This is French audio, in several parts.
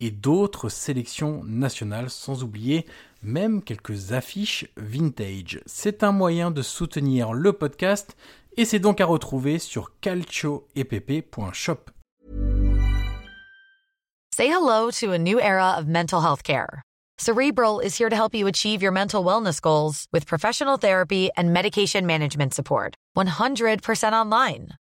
et d'autres sélections nationales, sans oublier même quelques affiches vintage. C'est un moyen de soutenir le podcast et c'est donc à retrouver sur calcioepp.shop. Say hello to a new era of mental health care. Cerebral is here to help you achieve your mental wellness goals with professional therapy and medication management support. 100% online.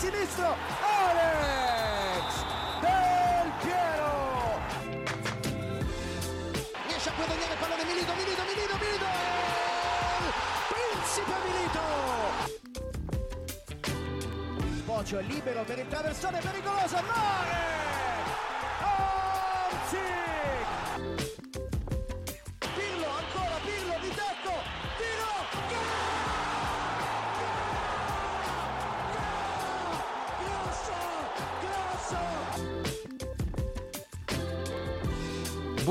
Sinistro! Alex! Del Piero! Riesce a guadagnare il pallone Milito, Milito, Milito, Milito! Principe Milito! Bocio è libero per il traversone pericoloso, Mare!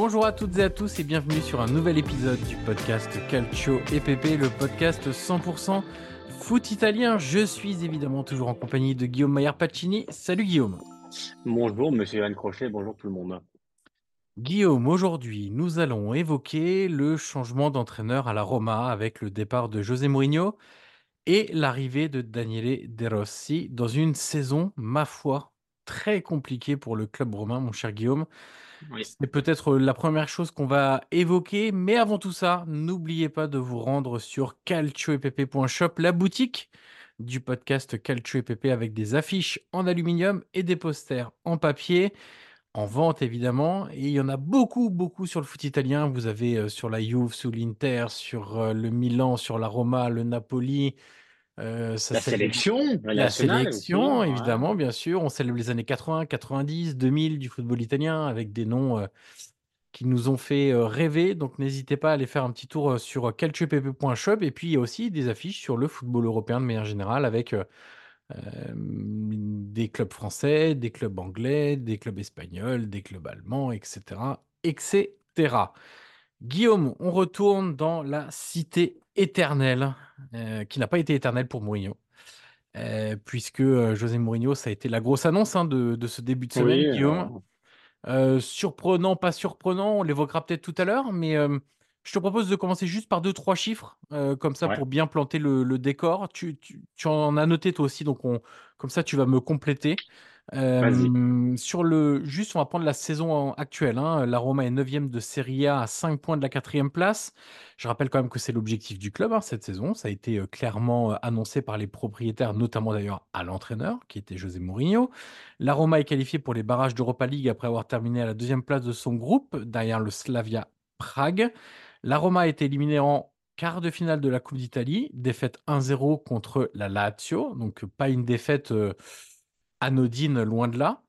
Bonjour à toutes et à tous et bienvenue sur un nouvel épisode du podcast Calcio EPP, le podcast 100% foot italien. Je suis évidemment toujours en compagnie de Guillaume Maillard Pacini. Salut Guillaume. Bonjour, monsieur Yann Crochet, bonjour tout le monde. Guillaume, aujourd'hui, nous allons évoquer le changement d'entraîneur à la Roma avec le départ de José Mourinho et l'arrivée de Daniele De Rossi dans une saison, ma foi, très compliquée pour le club romain, mon cher Guillaume. C'est peut-être la première chose qu'on va évoquer, mais avant tout ça, n'oubliez pas de vous rendre sur calcioepp.shop, la boutique du podcast Calcio EPP avec des affiches en aluminium et des posters en papier en vente évidemment. Et il y en a beaucoup, beaucoup sur le foot italien. Vous avez euh, sur la Juve, sur l'Inter, sur euh, le Milan, sur la Roma, le Napoli. Euh, La sélection, la, sélection, aussi, évidemment, bien sûr. On célèbre les années 80, 90, 2000 du football italien avec des noms euh, qui nous ont fait euh, rêver. Donc n'hésitez pas à aller faire un petit tour sur calcioepp.shop. Et puis il y a aussi des affiches sur le football européen de manière générale avec des clubs français, des clubs anglais, des clubs espagnols, des clubs allemands, etc. etc. Guillaume, on retourne dans la cité éternelle, euh, qui n'a pas été éternelle pour Mourinho. Euh, puisque euh, José Mourinho, ça a été la grosse annonce hein, de, de ce début de semaine, Guillaume. Euh, surprenant, pas surprenant, on l'évoquera peut-être tout à l'heure, mais je te propose de commencer juste par deux, trois chiffres, comme ça Ouais. pour bien planter le, le décor. Tu, tu- tu en as noté toi aussi, donc on, comme ça tu vas me compléter. Euh, sur le, juste, on va prendre la saison actuelle. hein. La Roma est 9 de Serie A à 5 points de la quatrième place. Je rappelle quand même que c'est l'objectif du club hein, cette saison. Ça a été euh, clairement euh, annoncé par les propriétaires, notamment d'ailleurs à l'entraîneur, qui était José Mourinho. La Roma est qualifiée pour les barrages d'Europa League après avoir terminé à la deuxième place de son groupe, derrière le Slavia Prague. La Roma a été éliminée en quart de finale de la Coupe d'Italie, défaite 1-0 contre la Lazio, donc pas une défaite anodine, loin de là.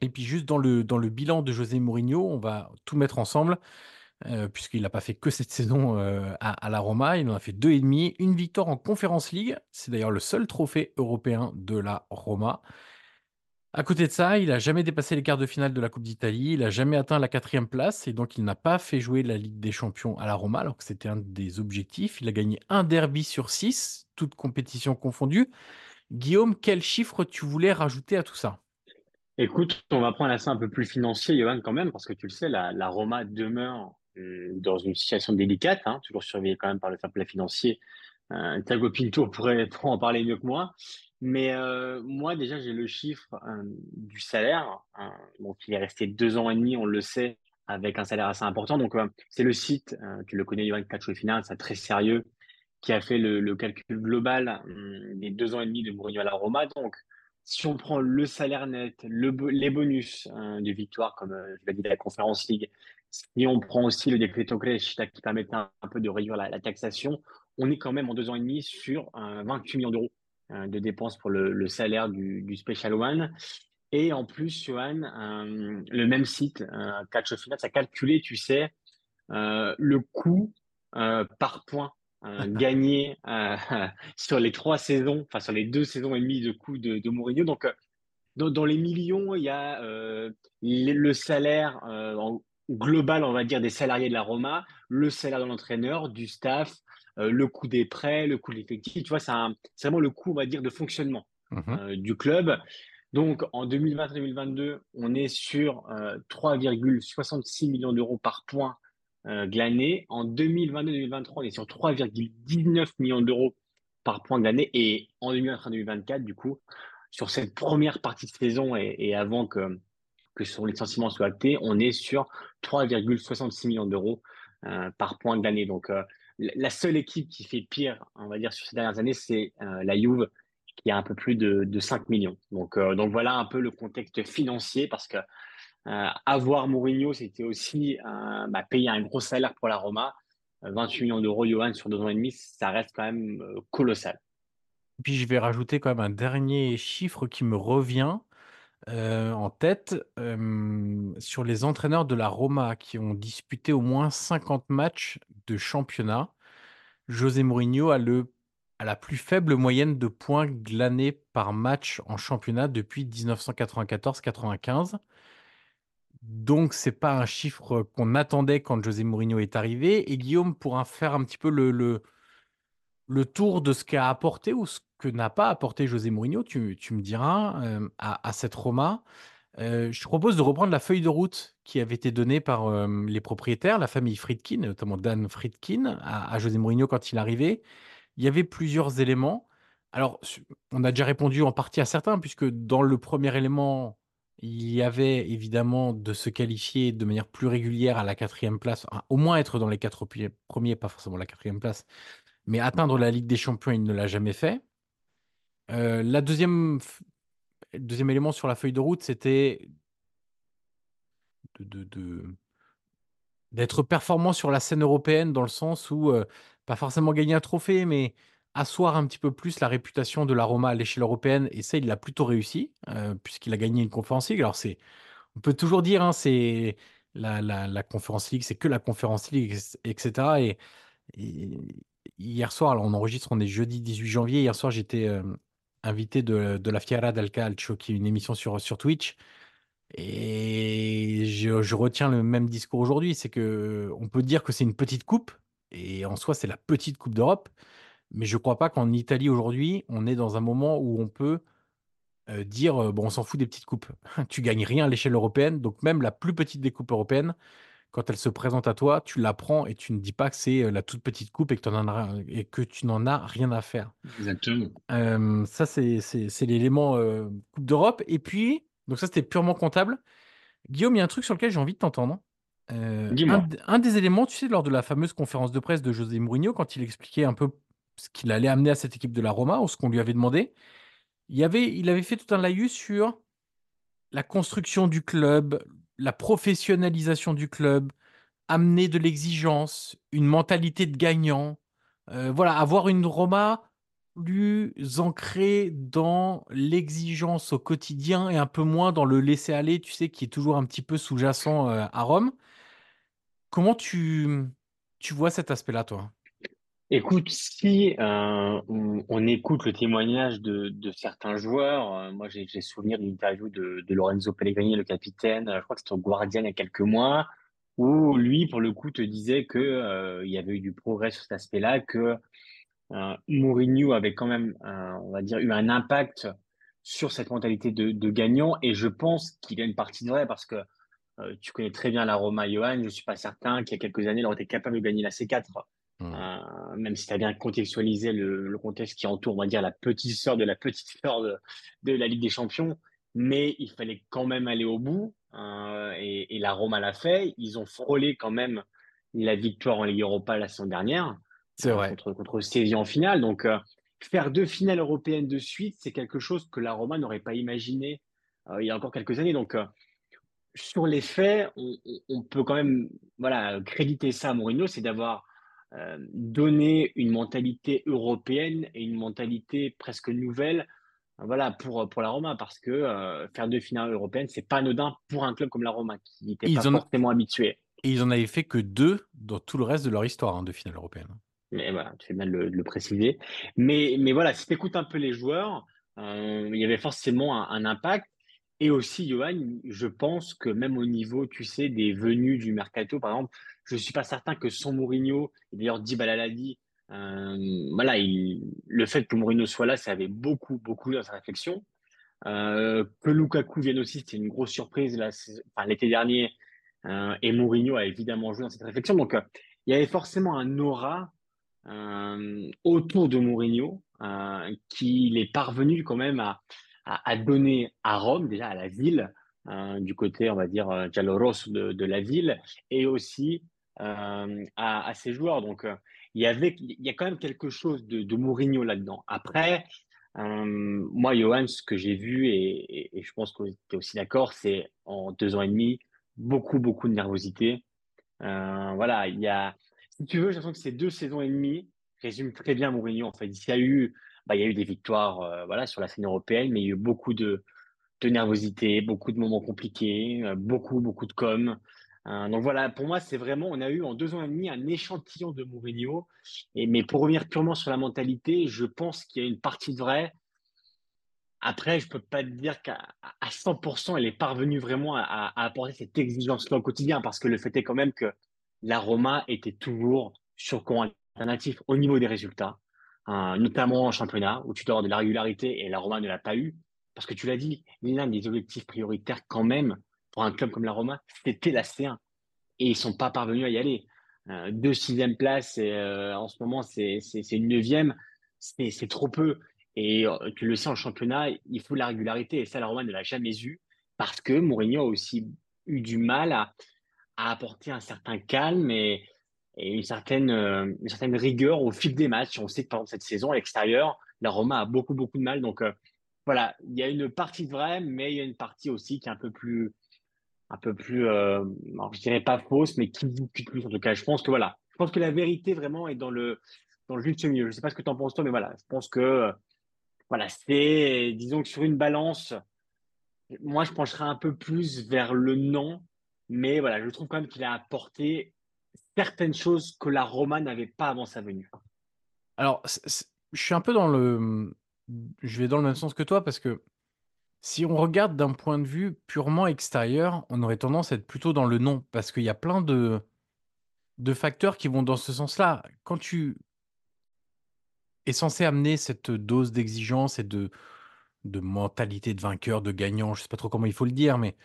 Et puis juste dans le, dans le bilan de José Mourinho, on va tout mettre ensemble. euh, puisqu'il n'a pas fait que cette saison euh, à, à la Roma. Il en a fait deux et demi, une victoire en Conference League. C'est d'ailleurs le seul trophée européen de la Roma. À côté de ça, il n'a jamais dépassé les quarts de finale de la Coupe d'Italie, il n'a jamais atteint la quatrième place et donc il n'a pas fait jouer la Ligue des Champions à la Roma alors que c'était un des objectifs. Il a gagné un derby sur six, toutes compétitions confondues. Guillaume, quel chiffre tu voulais rajouter à tout ça? Écoute, on va prendre un ça un peu plus financier, Johan, quand même, parce que tu le sais, la, Roma demeure euh, dans une situation délicate, hein, toujours surveillée quand même par le fair financier. Euh, Thiago Pinto pourrait, en parler mieux que moi. Mais euh, moi, déjà, j'ai le chiffre euh, du salaire. Hein, il est resté deux ans et demi, on le sait, avec un salaire assez important. Donc, euh, c'est le site, euh, tu le connais, Johan Cacho Final, c'est très sérieux, qui a fait le, calcul global hum, des deux ans et demi de Mourinho à la Roma. Donc, si on prend le salaire net, les bonus hein, de victoire, comme euh, je l'ai dit, la Conference League, si on prend aussi le decreto crescita qui permettait un, peu de réduire la, taxation, on est quand même en deux ans et demi sur euh, 28 millions d'euros euh, de dépenses pour le, salaire du, du Special One. Et en plus, Johan, euh, le même site, euh, Catch of Finance, a calculé, tu sais, euh, le coût euh, par point euh, gagné euh, sur les trois saisons, enfin sur les deux saisons et demie de coût de, de Mourinho. Donc, euh, dans, dans les millions, il y a euh, le, salaire euh, en global, on va dire, des salariés de la Roma, le salaire de l'entraîneur, du staff, euh, le coût des prêts, le coût de l'effectif. Tu vois, c'est vraiment le coût, on va dire, de fonctionnement euh, du club. Donc, en 2020-2022, on est sur euh, 3,66 millions d'euros par point euh, glané. En 2022-2023, on est sur 3,19 millions d'euros par point glané. Et en 2023-2024, du coup, sur cette première partie de saison et, avant que, que son licenciement soit acté, on est sur 3,66 millions d'euros euh, par point glané. Donc, euh, la seule équipe qui fait pire, on va dire, sur ces dernières années, c'est la Juve qui a un peu plus de, de 5 millions. Donc, donc voilà un peu le contexte financier parce que avoir Mourinho, c'était aussi euh, bah, payer un gros salaire pour la Roma. Euh, 28 millions d'euros, Johan, sur deux ans et demi, ça reste quand même euh, colossal. Puis je vais rajouter quand même un dernier chiffre qui me revient euh, en tête euh, sur les entraîneurs de la Roma qui ont disputé au moins 50 matchs de championnat. José Mourinho a le la plus faible moyenne de points glanés par match en championnat depuis 1994-95. Donc c'est pas un chiffre qu'on attendait quand José Mourinho est arrivé. Et Guillaume pourra faire un petit peu le, le, le tour de ce qu'a apporté ou ce que n'a pas apporté José Mourinho, tu, tu me diras, euh, à, à cette Roma. Euh, je te propose de reprendre la feuille de route qui avait été donnée par euh, les propriétaires, la famille Friedkin, notamment Dan Friedkin, à, à José Mourinho quand il arrivé. Il y avait plusieurs éléments. Alors, on a déjà répondu en partie à certains, puisque dans le premier élément, il y avait évidemment de se qualifier de manière plus régulière à la quatrième place, au moins être dans les quatre premiers, pas forcément la quatrième place, mais atteindre la Ligue des Champions, il ne l'a jamais fait. Euh, la deuxième, deuxième élément sur la feuille de route, c'était de- d'être performant sur la scène européenne dans le sens où, euh, pas forcément gagner un trophée, mais asseoir un petit peu plus la réputation de la Roma à l'échelle européenne. Et ça, il l'a plutôt réussi, euh, puisqu'il a gagné une Conference League. Alors, on peut toujours dire, hein, c'est la, Conference League, c'est que la Conference League, etc. Et, hier soir, alors on enregistre, on est jeudi 18 janvier. Hier soir, j'étais euh, invité de, la Fiera del Calcio, qui est une émission sur, sur Twitch. Et je, je retiens le même discours aujourd'hui, c'est que on peut dire que c'est une petite coupe, et en soi c'est la petite coupe d'Europe, mais je crois pas qu'en Italie aujourd'hui, on est dans un moment où on peut euh, dire euh, bon, on s'en fout des petites coupes. Tu gagnes rien à l'échelle européenne, donc même la plus petite des coupes européennes, quand elle se présente à toi, tu la prends et tu ne dis pas que c'est euh, la toute petite coupe et que, t'en en as, et que tu n'en as rien à faire. Exactement. Euh, ça, c'est c'est- c'est l'élément Coupe d'Europe. Et puis, donc ça, c'était purement comptable. Guillaume, il y a un truc sur lequel j'ai envie de t'entendre. Euh, un, un des éléments, tu sais, lors de la fameuse conférence de presse de José Mourinho, quand il expliquait un peu ce qu'il allait amener à cette équipe de la Roma, ou ce qu'on lui avait demandé, il, avait fait tout un laïus sur la construction du club, la professionnalisation du club, amener de l'exigence, une mentalité de gagnant. Euh, voilà, avoir une Roma plus ancrée dans l'exigence au quotidien et un peu moins dans le laisser-aller, tu sais, qui est toujours un petit peu sous-jacent euh, à Rome. Comment tu, tu vois cet aspect-là, toi? Écoute, si euh, on, écoute le témoignage de, certains joueurs, euh, moi j'ai souvenir d'une interview de, Lorenzo Pellegrini, le capitaine, euh, je crois que c'était au Guardian il y a quelques mois, où lui, pour le coup, te disait que il y avait eu du progrès sur cet aspect-là, que Mourinho avait quand même, on va dire, eu un impact sur cette mentalité de, gagnant, et je pense qu'il a une partie de vrai parce que tu connais très bien la Roma, Johan. Je suis pas certain qu'il y a quelques années, il aurait été capable de gagner la C4. Hmm. Euh, même si tu as bien contextualisé le, le, contexte qui entoure, on va dire, la petite sœur de la petite sœur de, de la Ligue des Champions. Mais il fallait quand même aller au bout. Euh, et, et, la Roma l'a fait. Ils ont frôlé quand même la victoire en Ligue Europa la saison dernière. C'est vrai. Contre, contre Séville en finale. Donc, euh, faire deux finales européennes de suite, c'est quelque chose que la Roma n'aurait pas imaginé il y a encore quelques années. Donc, sur les faits, on, on, peut quand même voilà, créditer ça à Mourinho, c'est d'avoir euh, donné une mentalité européenne et une mentalité presque nouvelle voilà, pour, pour la Roma, parce que euh, faire deux finales européennes, c'est pas anodin pour un club comme la Roma, qui n'était pas forcément habitué. Et ils en avaient fait que deux dans tout le reste de leur histoire hein, de finale européenne. Mais voilà, tu fais bien de le, de le préciser. Mais, mais voilà, si tu écoutes un peu les joueurs, euh, il y avait forcément un, un impact. Et aussi, Johan, je pense que même au niveau, tu sais, des venues du mercato, par exemple, je ne suis pas certain que son Mourinho, et d'ailleurs dit, euh, voilà, il, le fait que Mourinho soit là, ça avait beaucoup, beaucoup dans sa réflexion. Euh, que Lukaku vienne aussi, c'était une grosse surprise l'été dernier. Euh, et Mourinho a évidemment joué dans cette réflexion. Donc, euh, il y avait forcément un aura autour de Mourinho qu'il est parvenu quand même à, donner à Rome, déjà à la ville, du côté, on va dire, de la ville, et aussi euh, à, à, ses joueurs. Donc, euh, il y avait, il y a quand même quelque chose de, Mourinho là-dedans. Après, euh, moi, Johan, ce que j'ai vu, et, et, je pense que tu es aussi d'accord, c'est en deux ans et demi, beaucoup, beaucoup de nervosité. Voilà, il y a, si tu veux, j'ai l'impression que ces deux saisons et demie résument très bien Mourinho. En fait, il y a eu bah, il y a eu des victoires voilà, sur la scène européenne, mais il y a eu beaucoup de, de nervosité, beaucoup de moments compliqués, beaucoup, beaucoup de com. Euh, donc voilà, pour moi, c'est vraiment, on a eu en deux ans et demi un échantillon de Mourinho. Et, mais pour revenir purement sur la mentalité, je pense qu'il y a une partie de vrai. Après, je peux pas te dire qu'à 100%, elle est parvenue vraiment à, apporter cette exigence-là au quotidien, parce que le fait est quand même que la Roma était toujours sur courant alternatif au niveau des résultats euh, notamment en championnat, où tu dois avoir de la régularité et la Roma ne l'a pas eu. Parce que tu l'as dit, l'un des objectifs prioritaires quand même pour un club comme la Roma, c'était la C1. Et ils sont pas parvenus à y aller. Euh, deux sixième place, et, euh, en ce moment, c'est une neuvième. C'est trop peu. Et euh, tu le sais, en championnat, il faut la régularité. Et ça, la Roma ne l'a jamais eu parce que Mourinho a aussi eu du mal à, apporter un certain calme et, une certaine, rigueur au fil des matchs. On sait que exemple cette saison à l'extérieur, la Roma a beaucoup beaucoup de mal. Donc voilà, il y a une partie de vrai, mais il y a une partie aussi qui est un peu plus, un peu plus, euh, je dirais pas fausse, mais qui discute plus en tout cas. Je pense que voilà, je pense que la vérité vraiment est dans le dans le juste milieu. Je sais pas ce que tu en penses toi, mais voilà, je pense que voilà, c'est disons que sur une balance, moi je pencherais un peu plus vers le non, mais voilà, je trouve quand même qu'il a apporté certaines choses que la Roma n'avait pas avant sa venue. Alors, je suis un peu dans le. Je vais dans le même sens que toi parce que si on regarde d'un point de vue purement extérieur, on aurait tendance à être plutôt dans le non parce qu'il y a plein de, facteurs qui vont dans ce sens-là. Quand tu es censé amener cette dose d'exigence et de, mentalité de vainqueur, de gagnant, je sais pas trop comment il faut le dire, mais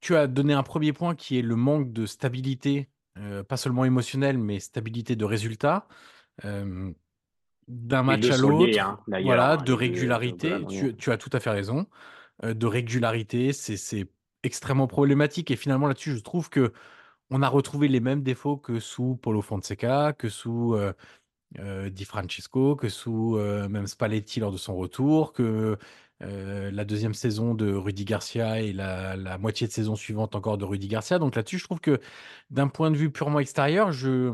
tu as donné un premier point qui est le manque de stabilité euh, pas seulement émotionnelle, mais stabilité de résultat. D'un match à l'autre, hein, voilà, de régularité, tu, tu, as tout à fait raison. Euh, de régularité, c'est extrêmement problématique. Et finalement, là-dessus, je trouve que on a retrouvé les mêmes défauts que sous Paulo Fonseca, que sous euh, euh, Di Francesco, que sous euh, même Spalletti lors de son retour, que la deuxième saison de Rudy Garcia et la, la, moitié de saison suivante encore de Rudy Garcia. Donc là-dessus, je trouve que d'un point de vue purement extérieur, je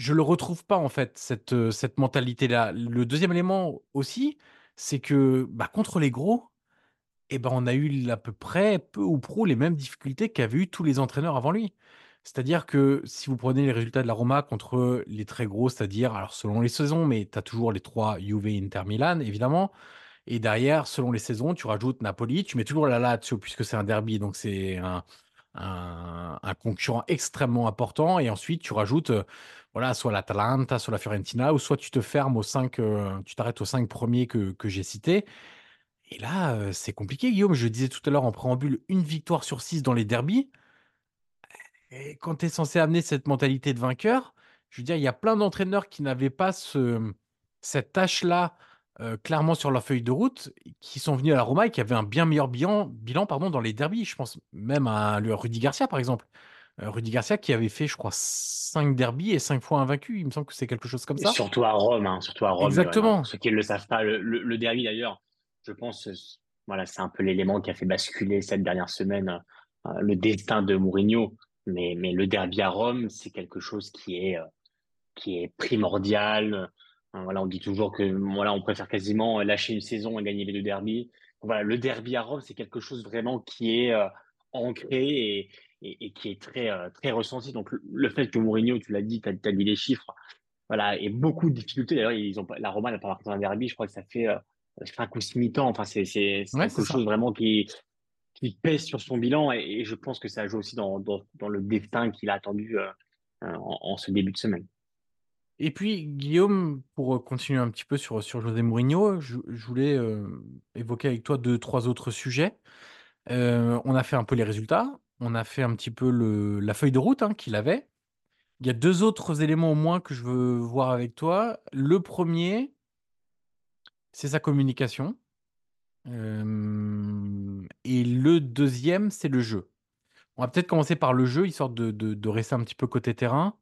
je le retrouve pas en fait cette cette mentalité-là. Le deuxième élément aussi, c'est que bah, contre les gros, eh ben on a eu à peu près peu ou prou les mêmes difficultés qu'avaient eu tous les entraîneurs avant lui. C'est-à-dire que si vous prenez les résultats de la Roma contre les très gros, c'est-à-dire, alors selon les saisons, mais tu as toujours les trois Juve, Inter, Milan, évidemment. Et derrière, selon les saisons, tu rajoutes Napoli, tu mets toujours la Lazio puisque c'est un derby, donc c'est un, un, concurrent extrêmement important. Et ensuite, tu rajoutes euh, voilà, soit l'Atalanta, soit la Fiorentina, ou soit tu te fermes aux cinq, euh, tu t'arrêtes aux cinq premiers que, que j'ai cités. Et là, euh, c'est compliqué, Guillaume. Je disais tout à l'heure en préambule, une victoire sur six dans les derbies. Et quand tu es censé amener cette mentalité de vainqueur, je veux dire, il y a plein d'entraîneurs qui n'avaient pas ce, cette tâche-là euh, clairement sur leur feuille de route, qui sont venus à la Roma et qui avaient un bien meilleur bilan, bilan pardon, dans les derbies. Je pense même à Rudy Garcia, par exemple. Euh, Rudy Garcia qui avait fait, je crois, 5 derbies et 5 fois invaincu. Il me semble que c'est quelque chose comme ça. surtout à Rome, hein, surtout à Rome. Exactement. ceux qui ne le savent pas, le, derby d'ailleurs, je pense, voilà, c'est un peu l'élément qui a fait basculer cette dernière semaine euh, le destin de Mourinho. Mais, mais le derby à Rome, c'est quelque chose qui est, qui est primordial. Voilà, on dit toujours que voilà, on préfère quasiment lâcher une saison et gagner les deux derbies. Voilà, le derby à Rome, c'est quelque chose vraiment qui est ancré et, et, qui est très, euh, très ressenti. Donc, le, fait que Mourinho, tu l'as dit, tu as, dit les chiffres, voilà, et beaucoup de difficultés. D'ailleurs, ils ont, la Roma n'a pas marqué un derby, je crois que ça fait euh, 5 ou 6 mi-temps. Enfin, c'est quelque chose vraiment qui, qui pèse sur son bilan et, je pense que ça joue aussi dans, dans, dans le destin qu'il a attendu euh, euh, en, ce début de semaine. Et puis, Guillaume, pour continuer un petit peu sur, sur José Mourinho, je, voulais évoquer avec toi deux, trois autres sujets. on a fait un peu les résultats on a fait un petit peu le, la feuille de route hein, qu'il avait. Il y a deux autres éléments au moins que je veux voir avec toi. Le premier, c'est sa communication. Euh, et le deuxième, c'est le jeu. On va peut-être commencer par le jeu, histoire de, de, rester un petit peu côté terrain.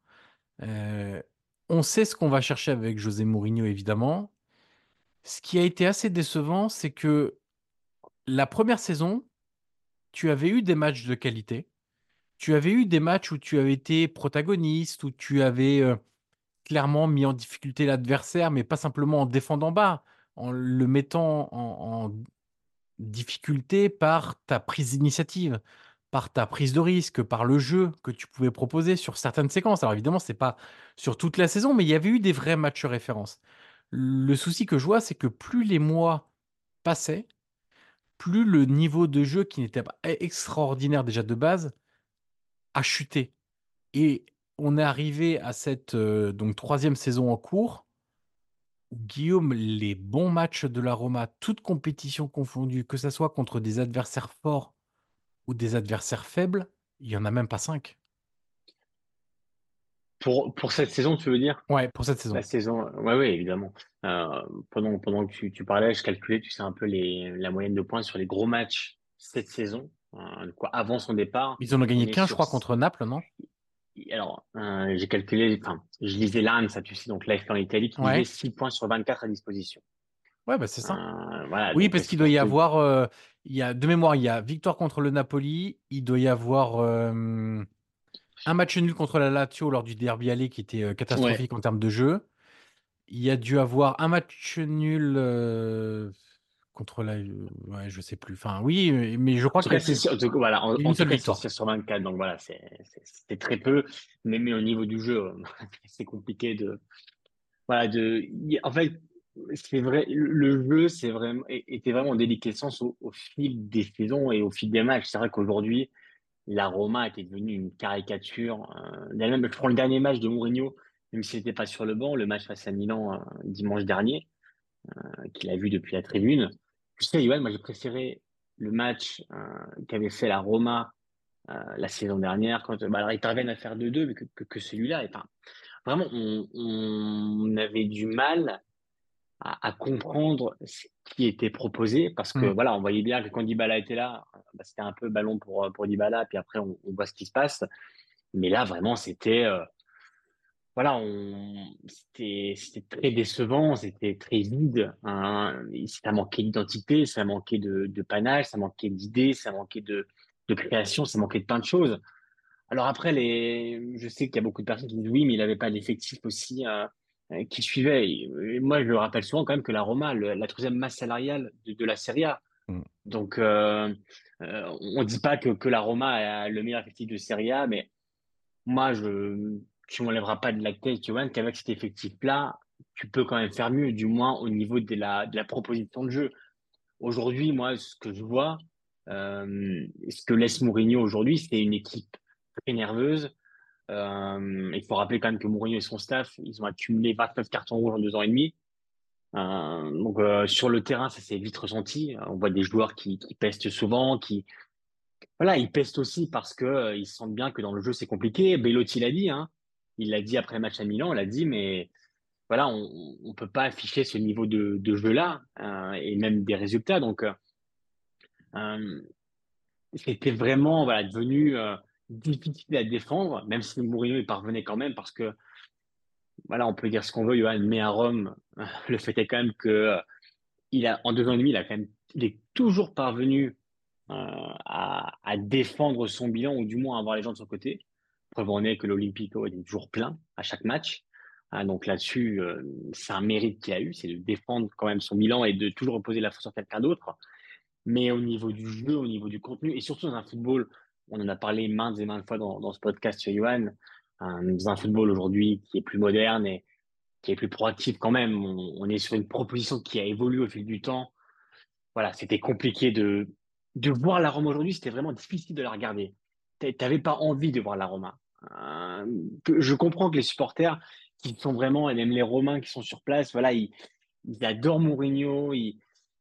Euh, on sait ce qu'on va chercher avec José Mourinho, évidemment. Ce qui a été assez décevant, c'est que la première saison, tu avais eu des matchs de qualité. Tu avais eu des matchs où tu avais été protagoniste, où tu avais euh, clairement mis en difficulté l'adversaire, mais pas simplement en défendant bas, en le mettant en, difficulté par ta prise d'initiative, par ta prise de risque, par le jeu que tu pouvais proposer sur certaines séquences. Alors évidemment, c'est pas sur toute la saison, mais il y avait eu des vrais matchs références. Le souci que je vois, c'est que plus les mois passaient, plus le niveau de jeu qui n'était pas extraordinaire déjà de base a chuté. Et on est arrivé à cette euh, donc troisième saison en cours où Guillaume, les bons matchs de la Roma, toutes compétitions confondues, que ce soit contre des adversaires forts ou des adversaires faibles, il n'y en a même pas cinq. Pour, pour cette saison, tu veux dire? Ouais, pour cette saison. La saison, ouais, ouais, évidemment. Euh, pendant, pendant que tu, tu, parlais, je calculais, tu sais, un peu les, la moyenne de points sur les gros matchs cette saison, euh, quoi, avant son départ. Ils en ont gagné 15, je crois, contre Naples, non? Alors, euh, j'ai calculé, enfin, je lisais l'AN, ça, tu sais, donc l'AFP en Italie, qui ouais. 6 points sur 24 à disposition. Ouais, bah c'est ça. Euh, voilà, oui, parce qu'il doit y avoir, euh, il y a, de mémoire, il y a victoire contre le Napoli, il doit y avoir un match nul contre la Lazio lors du derby aller qui était euh, catastrophique en termes de jeu. Il y a dû avoir un match nul euh, contre la. Ouais, je sais plus. Enfin, oui, mais je crois que c'est voilà, en, une seule victoire sur 24. Donc voilà, c'est très peu. Mais, mais au niveau du jeu, c'est compliqué de. Voilà, de. En fait, c'est vrai, le jeu, c'est vraiment était vraiment en déliquescence au, fil des saisons et au fil des matchs. C'est vrai qu'aujourd'hui, la Roma était devenue une caricature. Euh, même, je prends le dernier match de Mourinho, même s'il n'était pas sur le banc, le match face à Milan euh, dimanche dernier, euh, qu'il a vu depuis la tribune. Tu sais, Yoann, moi j'ai préféré le match euh, qu'avait fait la Roma la saison dernière, quand bah, alors, ils parviennent à faire 2-2, que, que, que celui-là. Enfin, vraiment, on avait du mal à, comprendre ce qui était proposé parce que mm. voilà, on voyait bien que quand Dybala était là, bah, c'était un peu ballon pour pour Dybala, puis après on, voit ce qui se passe. Mais là, vraiment, c'était euh, voilà, on c'était c'était très décevant, c'était très vide. Hein. Ça manquait d'identité, ça manquait de, de panache, ça manquait d'idées, ça manquait de, de création, ça manquait de plein de choses. Alors après, les, je sais qu'il y a beaucoup de personnes qui disent oui, mais il n'avait pas l'effectif aussi. Euh, euh, qui suivait. Et moi, je le rappelle souvent quand même que la Roma, la troisième masse salariale de, la Serie A. Mm. Donc, euh, euh, on ne dit pas que, que, la Roma a le meilleur effectif de Serie A, mais moi, je, tu m'enlèveras pas de la tête, Johan, qu'avec cet effectif-là, tu peux quand même faire mieux, du moins au niveau de la, de la proposition de jeu. Aujourd'hui, moi, ce que je vois, euh, ce que laisse Mourinho aujourd'hui, c'est une équipe très nerveuse. Euh, il faut rappeler quand même que Mourinho et son staff, ils ont accumulé 29 cartons rouges en deux ans et demi. Euh, donc euh, sur le terrain, ça s'est vite ressenti. On voit des joueurs qui, qui pestent souvent, qui voilà, ils pestent aussi parce que ils sentent bien que dans le jeu c'est compliqué. Belotti l'a dit, hein. Il l'a dit après le match à Milan, il l'a dit, mais voilà, on ne peut pas afficher ce niveau de, jeu-là euh, et même des résultats. Donc, c'était vraiment devenu difficile à défendre, même si Mourinho y parvenait quand même, parce que, voilà, on peut dire ce qu'on veut, Johan, mais à Rome, le fait est quand même que il a, en deux ans et demi, il a quand même, il est toujours parvenu à, à, défendre son bilan, ou du moins à avoir les gens de son côté. Preuve en est que l'Olympico est toujours plein à chaque match. Ah, donc là-dessus, euh, c'est un mérite qu'il a eu, c'est de défendre quand même son bilan et de toujours reposer la faute sur quelqu'un d'autre. Mais au niveau du jeu, au niveau du contenu, et surtout dans un football, on en a parlé maintes et maintes fois dans, ce podcast sur Johan, euh, dans un football aujourd'hui qui est plus moderne et qui est plus proactif quand même. On, est sur une proposition qui a évolué au fil du temps. Voilà, c'était compliqué de, de voir la Roma aujourd'hui, c'était vraiment difficile de la regarder. Tu n'avais pas envie de voir la Roma. Euh, je comprends que les supporters, qui sont vraiment, et même les Romains qui sont sur place, voilà, ils, adorent Mourinho,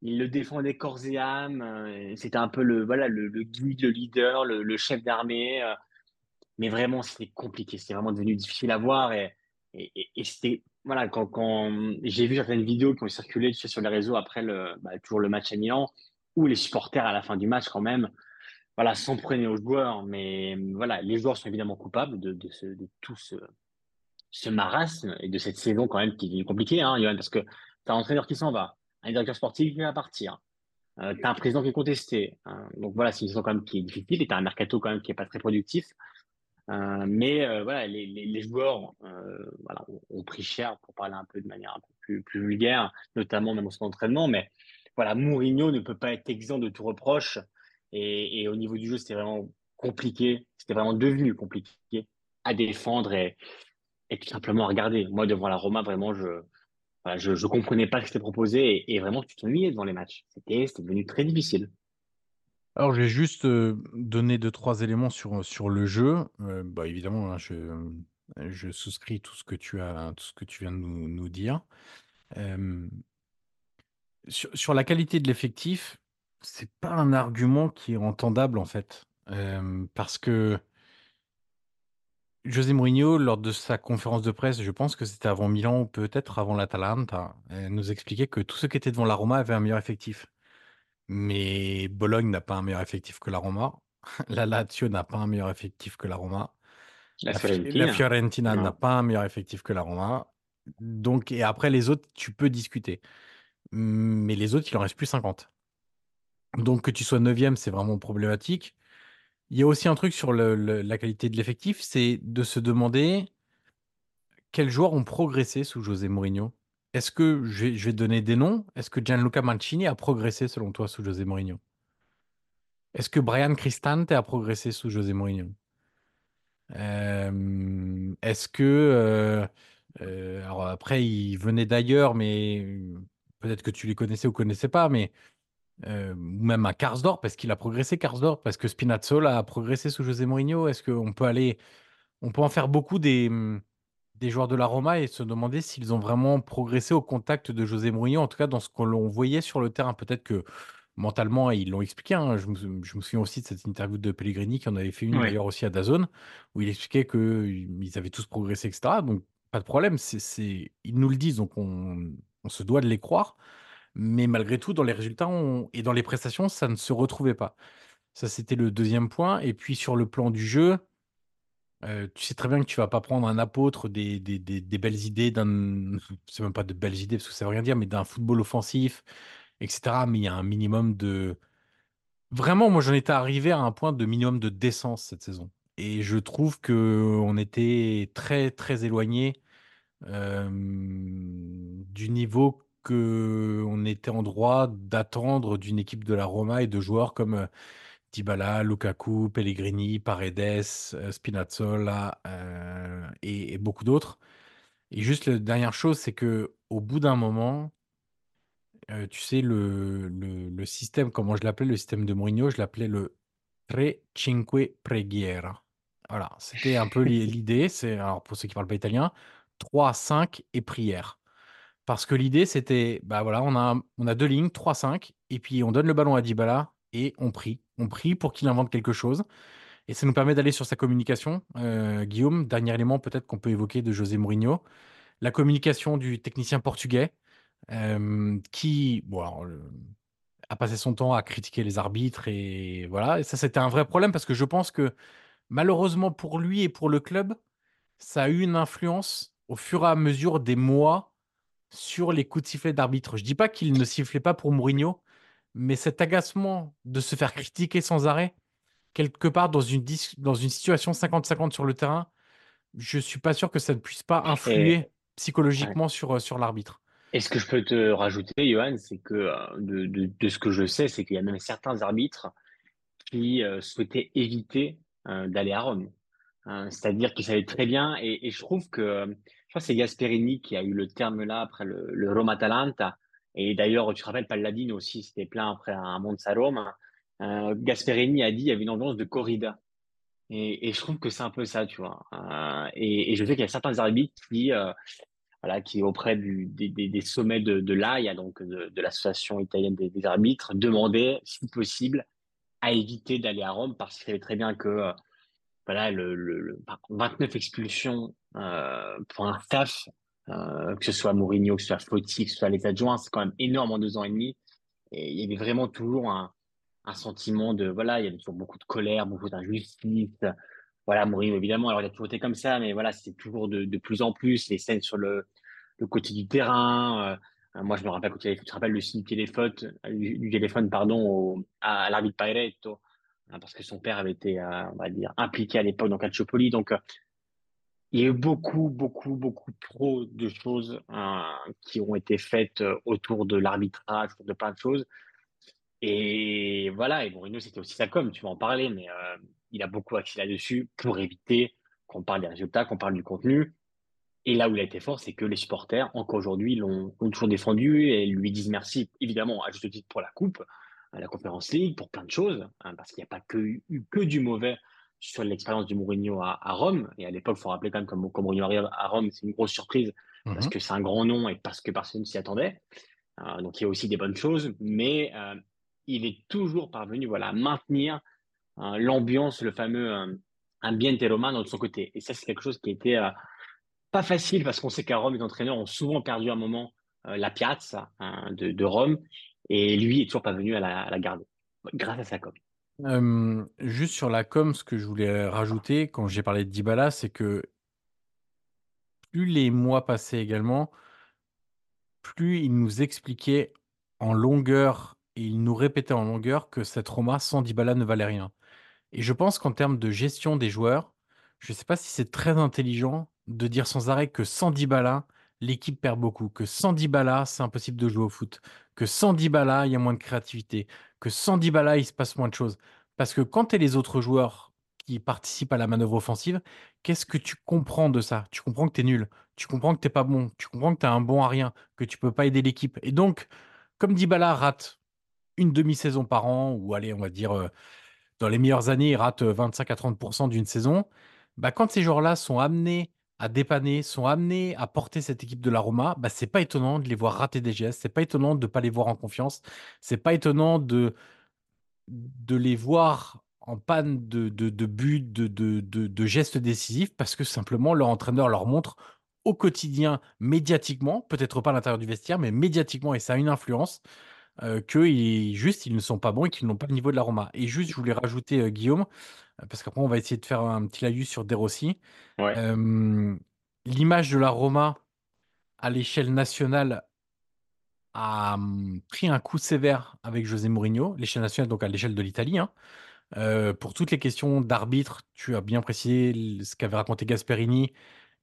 ils, le défendaient corps et âme. Euh, c'était un peu le, voilà, le, guide, le leader, le, chef d'armée. Euh, mais vraiment, c'était compliqué. C'était vraiment devenu difficile à voir. Et, c'était, voilà, quand, j'ai vu certaines vidéos qui ont circulé sur les réseaux après le, bah, toujours le match à Milan, où les supporters à la fin du match, quand même, voilà, s'en prenaient aux joueurs. Mais voilà, les joueurs sont évidemment coupables de, tout ce marasme et de cette saison quand même qui est compliquée, hein, parce que tu as un entraîneur qui s'en va, un directeur sportif qui va partir, euh, tu as un président qui est contesté. Hein, donc voilà, c'est une saison quand même qui est difficile et tu as un mercato quand même qui est pas très productif. Euh, mais euh, voilà, les, joueurs euh, voilà, ont, pris cher, pour parler un peu de manière un peu plus, plus vulgaire, notamment même au son entraînement. Mais voilà, Mourinho ne peut pas être exempt de tout reproche. Et, au niveau du jeu, c'était vraiment compliqué. C'était vraiment devenu compliqué à défendre. Et, tout simplement regarder. Moi, devant la Roma, vraiment, je je, je comprenais pas ce qui était proposé et, vraiment, tu t'ennuyais devant les matchs. C'était devenu très difficile. Alors, je vais juste euh, donner deux, trois éléments sur, sur le jeu. Euh, bah, évidemment, hein, je, je souscris tout ce que tu as, tout ce que tu viens de nous, dire. Euh, sur, sur, la qualité de l'effectif, c'est pas un argument qui est entendable en fait, parce que José Mourinho, lors de sa conférence de presse, je pense que c'était avant Milan ou peut-être avant l'Atalanta, nous expliquait que tous ceux qui étaient devant la Roma avaient un meilleur effectif. Mais Bologne n'a pas un meilleur effectif que la Roma. La Lazio n'a pas un meilleur effectif que la Roma. La, la Fiorentina, la Fiorentina n'a pas un meilleur effectif que la Roma. Donc, et après les autres, tu peux discuter. Mais les autres, il en reste plus 50. Donc que tu sois 9 c'est vraiment problématique. Il y a aussi un truc sur la qualité de l'effectif, c'est de se demander quels joueurs ont progressé sous José Mourinho. Est-ce que, je vais, donner des noms, est-ce que Gianluca Mancini a progressé selon toi sous José Mourinho? Est-ce que Brian Cristante a progressé sous José Mourinho? Euh, Est-ce que... Euh, euh, alors après, il venait d'ailleurs, mais peut-être que tu les connaissais ou connaissais pas, mais euh, ou même à Karsdorp, parce qu'il a progressé Karsdorp, parce que Spinazzola a progressé sous José Mourinho. Est-ce qu'on peut aller, on peut en faire beaucoup des, des joueurs de la Roma et se demander s'ils ont vraiment progressé au contact de José Mourinho, en tout cas dans ce qu'on voyait sur le terrain? Peut-être que mentalement, ils l'ont expliqué. Hein. Je, me, je, me, souviens aussi de cette interview de Pellegrini qui en avait fait une ouais. d'ailleurs aussi à Dazone, où il expliquait qu'ils avaient tous progressé, etc. Donc pas de problème, c'est, ils nous le disent, donc on, on se doit de les croire. Mais malgré tout, dans les résultats et dans les prestations, ça ne se retrouvait pas. Ça, c'était le deuxième point. Et puis sur le plan du jeu, euh, tu sais très bien que tu vas pas prendre un apôtre des, des, des, des belles idées d'un, c'est même pas de belles idées parce que ça veut rien dire, mais d'un football offensif, etc. Mais il y a un minimum de, vraiment, moi j'en étais arrivé à un point de minimum de décence cette saison. Et je trouve que on était très très éloigné euh, du niveau qu'on était en droit d'attendre d'une équipe de la Roma et de joueurs comme Dybala, Lukaku, Pellegrini, Paredes, Spinazzola et, et, beaucoup d'autres. Et juste la dernière chose, c'est que au bout d'un moment, tu sais, le, le, le, système, comment je l'appelais, le système de Mourinho, je l'appelais le Tre-Cinque Preghiera. Voilà, c'était un peu l'idée. C'est alors pour ceux qui parlent pas italien, 3, 5 et prière. Parce que l'idée, c'était, bah voilà, on a, on a deux lignes, 3, 5, et puis on donne le ballon à Dybala et on prie. On prie pour qu'il invente quelque chose. Et ça nous permet d'aller sur sa communication. Euh, Guillaume, dernier élément peut-être qu'on peut évoquer de José Mourinho. La communication du technicien portugais euh, qui euh, a passé son temps à critiquer les arbitres. Et voilà, et ça c'était un vrai problème parce que je pense que malheureusement pour lui et pour le club, ça a eu une influence au fur et à mesure des mois sur les coups de sifflet d'arbitre. Je dis pas qu'il ne sifflait pas pour Mourinho, mais cet agacement de se faire critiquer sans arrêt, quelque part dans une, dans une situation 50-50 sur le terrain, je suis pas sûr que ça ne puisse pas influer psychologiquement sur, euh, sur l'arbitre. Et ce que je peux te rajouter, Johan, c'est que euh, de, de, de, ce que je sais, c'est qu'il y a même certains arbitres qui euh, souhaitaient éviter d'aller à Rome. Hein, c'est-à-dire qu'ils savaient très bien, et, et je trouve que, c'est Gasperini qui a eu le terme là après le, Roma-Atalanta, et d'ailleurs, tu te rappelles, Palladino aussi, c'était plein après un Monza Rome. Euh, Gasperini a dit qu'il y avait une ambiance de corrida. Et, je trouve que c'est un peu ça, tu vois. Euh, et, et, je sais qu'il y a certains arbitres qui, euh, voilà, qui auprès des, sommets de, de l'AIA, donc de, l'association italienne des, des, arbitres, demandaient, si possible, à éviter d'aller à Rome parce qu'ils savaient très bien que, voilà, le, le, le 29 expulsions euh, pour un staff, euh, que ce soit Mourinho, que ce soit Flotti, que ce soit les adjoints, c'est quand même énorme en deux ans et demi. Et il y avait vraiment toujours un, un sentiment de voilà, il y avait toujours beaucoup de colère, beaucoup d'injustice. Voilà, Mourinho évidemment, alors il a toujours été comme ça, mais voilà, c'est toujours de, plus en plus les scènes sur le, le côté du terrain. Euh, moi, je me rappelle quand il avait, tu te rappelles le signe téléphone, du, téléphone pardon, à, à l'arbitre Pairetto, hein, parce que son père avait été, euh, on va dire, impliqué à l'époque dans Calciopoli. Donc, euh, il y a eu beaucoup, beaucoup, beaucoup trop de choses euh, qui ont été faites autour de l'arbitrage, de plein de choses. Et voilà, et Mourinho, c'était aussi ça comme, tu vas en parler, mais euh, il a beaucoup axé là-dessus pour éviter qu'on parle des résultats, qu'on parle du contenu. Et là où il a été fort, c'est que les supporters, encore aujourd'hui, l'ont toujours défendu et lui disent merci, évidemment, à juste titre pour la Coupe, à la Conférence League, pour plein de choses, hein, parce qu'il n'y a pas que, eu que du mauvais sur l'expérience du Mourinho à, à, Rome. Et à l'époque, il faut rappeler quand même comme Mourinho arrive à Rome, c'est une grosse surprise, mm -hmm. parce que c'est un grand nom et parce que personne s'y attendait. Euh, donc il y a aussi des bonnes choses, mais euh, il est toujours parvenu voilà, à maintenir euh, l'ambiance, le fameux ambiente romano de son côté. Et ça, c'est quelque chose qui était euh, pas facile parce qu'on sait qu'à Rome, les entraîneurs ont souvent perdu un moment la piazza hein, de, de, Rome et lui est toujours parvenu à la, à la garder grâce à sa com. Juste sur la com, ce que je voulais rajouter quand j'ai parlé de Dybala, c'est que plus les mois passaient également, plus il nous expliquait en longueur et il nous répétait en longueur que cette Roma sans Dybala ne valait rien. Et je pense qu'en termes de gestion des joueurs, je ne sais pas si c'est très intelligent de dire sans arrêt que sans Dybala, l'équipe perd beaucoup, que sans Dybala, c'est impossible de jouer au foot, que sans Dybala, il y a moins de créativité, que sans Dybala, il se passe moins de choses. Parce que quand tu es les autres joueurs qui participent à la manœuvre offensive, qu'est-ce que tu comprends de ça? Tu comprends que tu es nul, tu comprends que tu pas bon, tu comprends que tu es un bon à rien, que tu peux pas aider l'équipe. Et donc, comme Dybala rate une demi-saison par an, ou allez, on va dire, euh, dans les meilleures années, il rate 25 à 30% d'une saison, bah, quand ces joueurs-là sont amenés à dépanner, sont amenés à porter cette équipe de la Roma, bah, c'est pas étonnant de les voir rater des gestes, c'est pas étonnant de ne pas les voir en confiance, c'est pas étonnant de, de les voir en panne de, de, de buts, de, de, de, de gestes décisifs, parce que simplement leur entraîneur leur montre au quotidien, médiatiquement, peut-être pas à l'intérieur du vestiaire, mais médiatiquement, et ça a une influence, euh, que ils, juste ils ne sont pas bons et qu'ils n'ont pas le niveau de la Roma. Et juste, je voulais rajouter euh, Guillaume, parce qu'après on va essayer de faire un petit laïus sur De Rossi. Ouais. Euh, L'image de la Roma à l'échelle nationale a hum, pris un coup sévère avec José Mourinho, l'échelle nationale, donc à l'échelle de l'Italie. Hein. Euh, pour toutes les questions d'arbitre, tu as bien précisé ce qu'avait raconté Gasperini.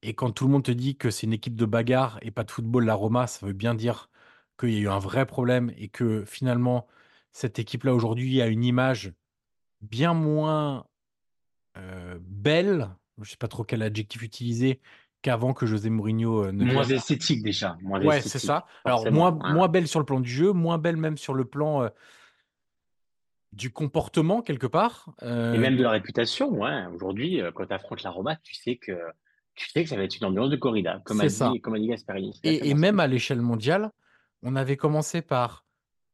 Et quand tout le monde te dit que c'est une équipe de bagarre et pas de football, la Roma, ça veut bien dire qu'il y a eu un vrai problème et que finalement, cette équipe-là aujourd'hui a une image bien moins euh, belle, je sais pas trop quel adjectif utiliser, qu'avant que José Mourinho ne Moins esthétique déjà. Moins Ouais, c'est ça. Alors, forcément, moins, ouais. moins belle sur le plan du jeu, moins belle même sur le plan euh, du comportement, quelque part. Euh, Et même de la réputation, ouais. Aujourd'hui, quand tu affrontes la Roma, tu sais que tu sais que ça va être une ambiance de corrida, comme a ça. dit, comme a dit Gasperini. Et, même à l'échelle mondiale, on avait commencé par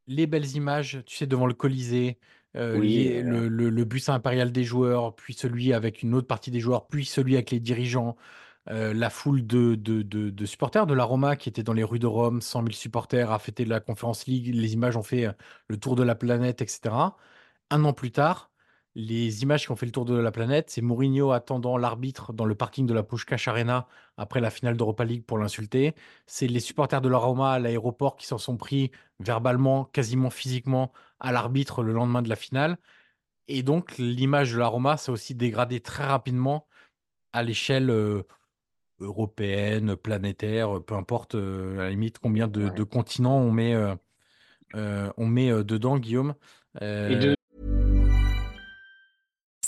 les belles images, tu sais, devant le Colisée, euh, Oui, les- euh, le, le- le bus impérial des joueurs, puis celui avec une autre partie des joueurs, puis celui avec les dirigeants, euh, la foule de, de, de- de supporters de la Roma qui étaient dans les rues de Rome, 100 000 supporters à fêter la Conference League, les images ont fait le tour de la planète, etc. Un an plus tard, les images qui ont fait le tour de la planète, c'est Mourinho attendant l'arbitre dans le parking de la Puskás Arena après la finale d'Europa League pour l'insulter. C'est les supporters de la Roma à l'aéroport qui s'en sont pris verbalement, quasiment physiquement, à l'arbitre le lendemain de la finale. Et donc, l'image de la Roma s'est aussi dégradée très rapidement à l'échelle euh, européenne, planétaire, peu importe euh, à la limite combien de, Ouais. de continents on met, euh, euh, on met euh, dedans, Guillaume. Euh, Et de,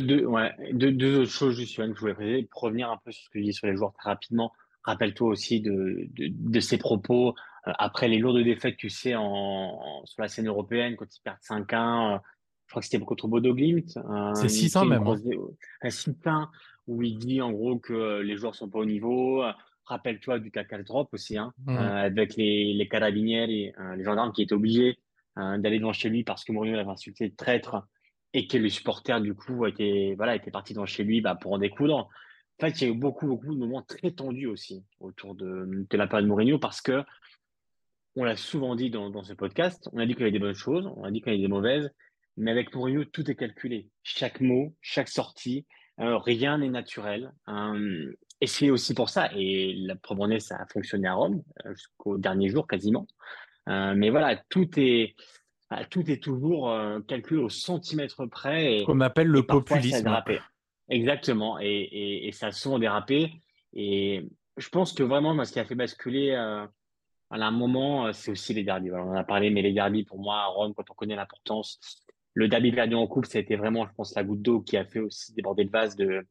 Deux, ouais, deux, deux autres choses, juste, Johan, que je voulais préciser, pour revenir un peu sur ce que je dis sur les joueurs très rapidement. Rappelle-toi aussi de, de, de ses propos euh, après les lourdes défaites, tu sais, en, en- sur la scène européenne, quand ils perdent 5-1. euh, je crois que c'était contre Bodo Glimt. euh, C'est il 6-1 fait une même, hein. grosse un 6-1 où il dit en gros que les joueurs sont pas au niveau. Rappelle-toi du caca drop aussi, hein, Mhm. euh, avec les, les carabinieri, euh, les gendarmes qui étaient obligés d'aller devant chez lui parce que Mourinho l'avait insulté de traître et que les supporters du coup étaient voilà étaient partis devant chez lui bah, pour en découdre. En fait, il y a eu beaucoup beaucoup de moments très tendus aussi autour de, de la période Mourinho parce que on l'a souvent dit dans, dans ce podcast, on a dit qu'il y avait des bonnes choses, on a dit qu'il y avait des mauvaises, mais avec Mourinho tout est calculé, chaque mot, chaque sortie, euh, rien n'est naturel. Euh, et c'est aussi pour ça, et la preuve en est, ça a fonctionné à Rome euh, jusqu'au dernier jour quasiment. Euh, mais voilà, tout est ah, tout est toujours euh, calculé au centimètre près. Et, qu'on appelle le ça populisme. Exactement. Et, et, et ça a souvent dérapé. Et je pense que vraiment, moi, ce qui a fait basculer euh, à un moment, euh, c'est aussi les derbies. Voilà, on en a parlé, mais les derbies, pour moi, à Rome, quand on connaît l'importance, le derby perdu en coupe, ça a été vraiment, je pense, la goutte d'eau qui a fait aussi déborder le vase de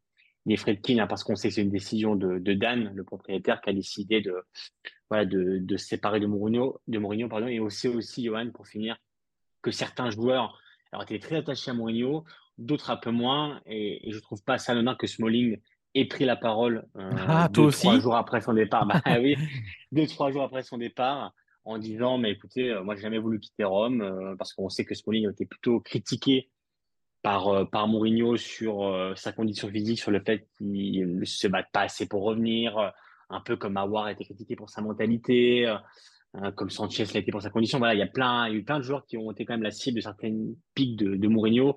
des Fredkin, hein, parce qu'on sait que c'est une décision de, de Dan, le propriétaire, qui a décidé de, voilà, de, de se séparer de Mourinho, de Mourinho, pardon, et aussi, aussi, Johan, pour finir, que certains joueurs alors, étaient très attachés à Mourinho, d'autres un peu moins, et, et je trouve pas ça anodin que Smalling ait pris la parole euh, Ah, deux, toi trois aussi jours après son départ. Bah oui, deux, trois jours après son départ, en disant, mais écoutez, euh, moi, j'ai jamais voulu quitter Rome, euh, parce qu'on sait que Smalling était plutôt critiqué par, euh, par Mourinho sur sa condition physique, sur le fait qu'il ne se batte pas assez pour revenir, un peu comme Awar a été critiqué pour sa mentalité, euh, comme Sanchez l'a été pour sa condition. Voilà, il y a plein, il y a eu plein de joueurs qui ont été quand même la cible de certaines piques de, de Mourinho.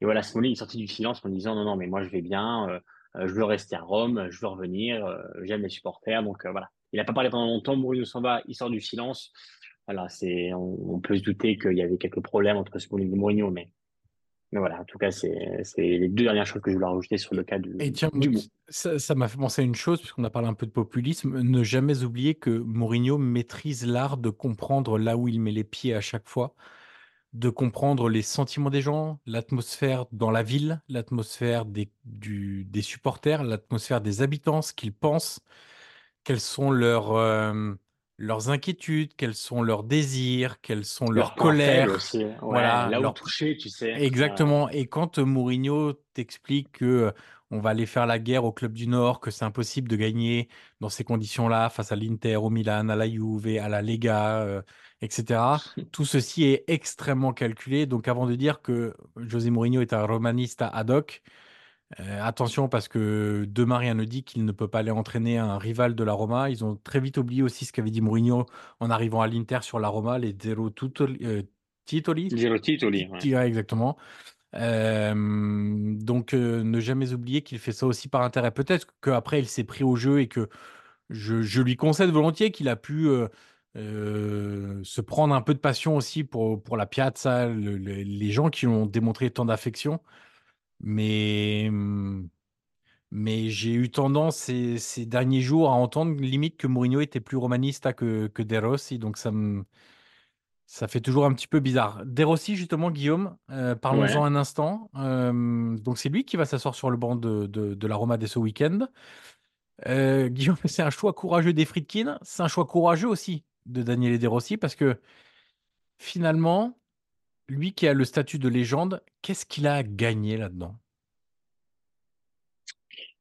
Et voilà, Smalling est sorti du silence en disant non, non, mais moi je vais bien, euh, je veux rester à Rome, je veux revenir, euh, j'aime les supporters. Donc euh, voilà, il n'a pas parlé pendant longtemps. Mourinho s'en va, il sort du silence. Voilà, c'est, on, on peut se douter qu'il y avait quelques problèmes entre Smalling et Mourinho, mais mais voilà, en tout cas, c'est les deux dernières choses que je voulais rajouter sur le cas du, Et tiens, du ça m'a fait penser à une chose, puisqu'on a parlé un peu de populisme, ne jamais oublier que Mourinho maîtrise l'art de comprendre là où il met les pieds à chaque fois, de comprendre les sentiments des gens, l'atmosphère dans la ville, l'atmosphère des, du- des supporters, l'atmosphère des habitants, ce qu'ils pensent, quelles sont leurs, euh, leurs inquiétudes, quels sont leurs désirs, quelles sont leurs Leur colères. aussi. Ouais, Voilà, là où leur- toucher, tu sais. Exactement. Et quand euh, Mourinho t'explique que on va aller faire la guerre au club du Nord, que c'est impossible de gagner dans ces conditions-là face à l'Inter, au Milan, à la Juve, à la Lega, euh, etc. Tout ceci est extrêmement calculé. Donc avant de dire que José Mourinho est un romaniste ad hoc, euh, attention parce que demain rien ne dit qu'il ne peut pas aller entraîner un rival de la Roma. Ils ont très vite oublié aussi ce qu'avait dit Mourinho en arrivant à l'Inter sur la Roma, les zero titoli. Euh, titoli, Zero titoli, ouais. Ouais, exactement. Euh, donc ne jamais oublier qu'il fait ça aussi par intérêt. Peut-être qu'après il s'est pris au jeu et que je, je lui concède volontiers qu'il a pu se prendre un peu de passion aussi pour, pour la piazza, le- le- les gens qui ont démontré tant d'affection. Mais, mais j'ai eu tendance ces, ces derniers jours à entendre limite que Mourinho était plus romaniste que, que De Rossi. Donc ça me, ça fait toujours un petit peu bizarre. De Rossi, justement, Guillaume, euh, parlons-en Ouais. un instant. Euh, donc c'est lui qui va s'asseoir sur le banc de, de, de la Roma dès ce week-end. Euh, Guillaume, c'est un choix courageux des Friedkin. C'est un choix courageux aussi de Daniele De Rossi parce que finalement, lui qui a le statut de légende, qu'est-ce qu'il a gagné là-dedans?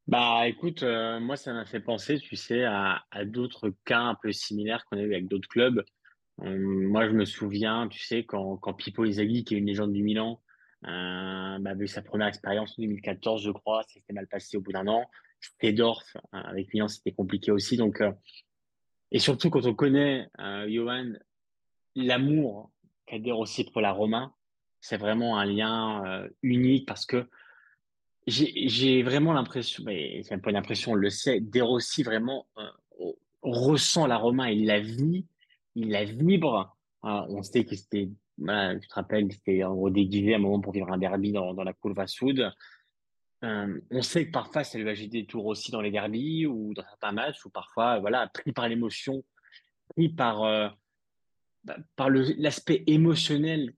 Bah écoute, euh, moi ça m'a fait penser, tu sais, à, à d'autres cas un peu similaires qu'on a eu avec d'autres clubs. Euh, moi je me souviens, tu sais, quand, quand Pippo qui est une légende du Milan, euh, bah, eu sa première expérience en 2014, je crois, ça s'était mal passé au bout d'un an. Fedorf, euh, avec Milan, c'était compliqué aussi. Donc, euh, et surtout quand on connaît, Johan, l'amour qu'a aussi pour la Roma, c'est vraiment un lien euh, unique parce que j'ai vraiment l'impression, mais c'est même pas une impression, on le sait, De Rossi vraiment euh, ressent la Roma, il la vit, il la vibre. Euh, on sait que c'était, voilà, tu te rappelles, c'était en gros déguisé à un moment pour vivre un derby dans, la Curva Sud. Euh, on sait que parfois ça lui a des tours aussi dans les derbys ou dans certains matchs ou parfois, voilà, pris par l'émotion, pris par, bah, par l'aspect émotionnel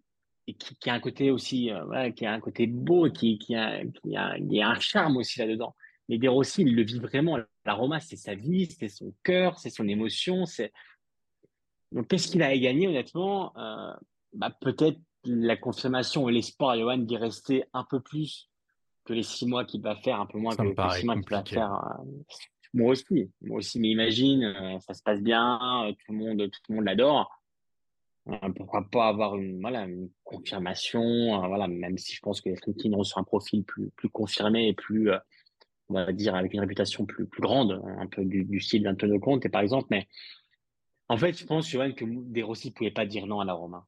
et qui, qui a un côté aussi, euh, voilà, qui a un côté beau, qui, qui a, qui a, a un charme aussi là-dedans. Mais De Rossi, il le vit vraiment. La Roma, c'est sa vie, c'est son cœur, c'est son émotion. C'est... Donc, qu'est-ce qu'il a gagné, honnêtement euh, bah, Peut-être la confirmation et l'espoir, Johan, d'y rester un peu plus que les six mois qu'il va faire, un peu moins Ça que les six mois qu'il va faire. euh, moi aussi, moi aussi. Mais imagine, ça se passe bien, tout le monde, tout le monde l'adore. Euh, pourquoi pas avoir une, voilà, une confirmation, euh, voilà, même si je pense que les Friedkin ont sur un profil plus, plus confirmé et plus, euh, on va dire, avec une réputation plus, plus grande, un peu du, du style d'Antonio Conte, par exemple. Mais en fait, je pense, Johan, que De Rossi ne pouvait pas dire non à la Roma.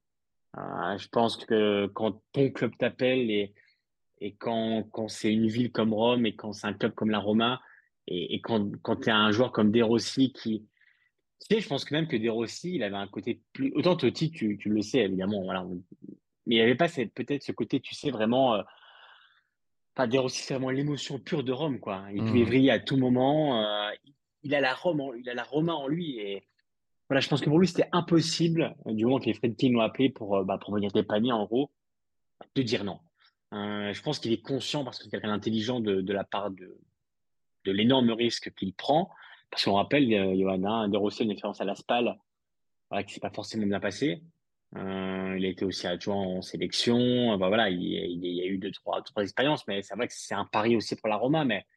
Je pense que quand ton club t'appelle et, et quand, quand c'est une ville comme Rome et quand c'est un club comme la Roma et, et quand, quand tu es un joueur comme De Rossi qui, tu sais, je pense que même que De Rossi, il avait un côté plus. Autant Totti, tu, tu le sais, évidemment. Voilà. Mais il n'y avait pas peut-être ce côté, tu sais, vraiment. Euh... Enfin, De Rossi, c'est vraiment l'émotion pure de Rome, quoi. Il pouvait Mhm. vriller à tout moment. euh, Il a la Rome, en- il a la Roma en lui. Et voilà, je pense que pour lui, c'était impossible, du moment que les Friedkin l'ont appelé pour, euh, bah, pour venir dépanner, en gros, de dire non. Euh, je pense qu'il est conscient, parce que c'est quelqu'un d'intelligent de, de la part de, de l'énorme risque qu'il prend. Parce qu'on rappelle, euh, Johanna, hein, De Rossi une expérience à la SPAL voilà, qui s'est pas forcément bien passé. Euh, il a été aussi adjoint en sélection. Bah, voilà, il, y a eu deux, trois, trois expériences, mais c'est vrai que c'est un pari aussi pour la Roma. Mais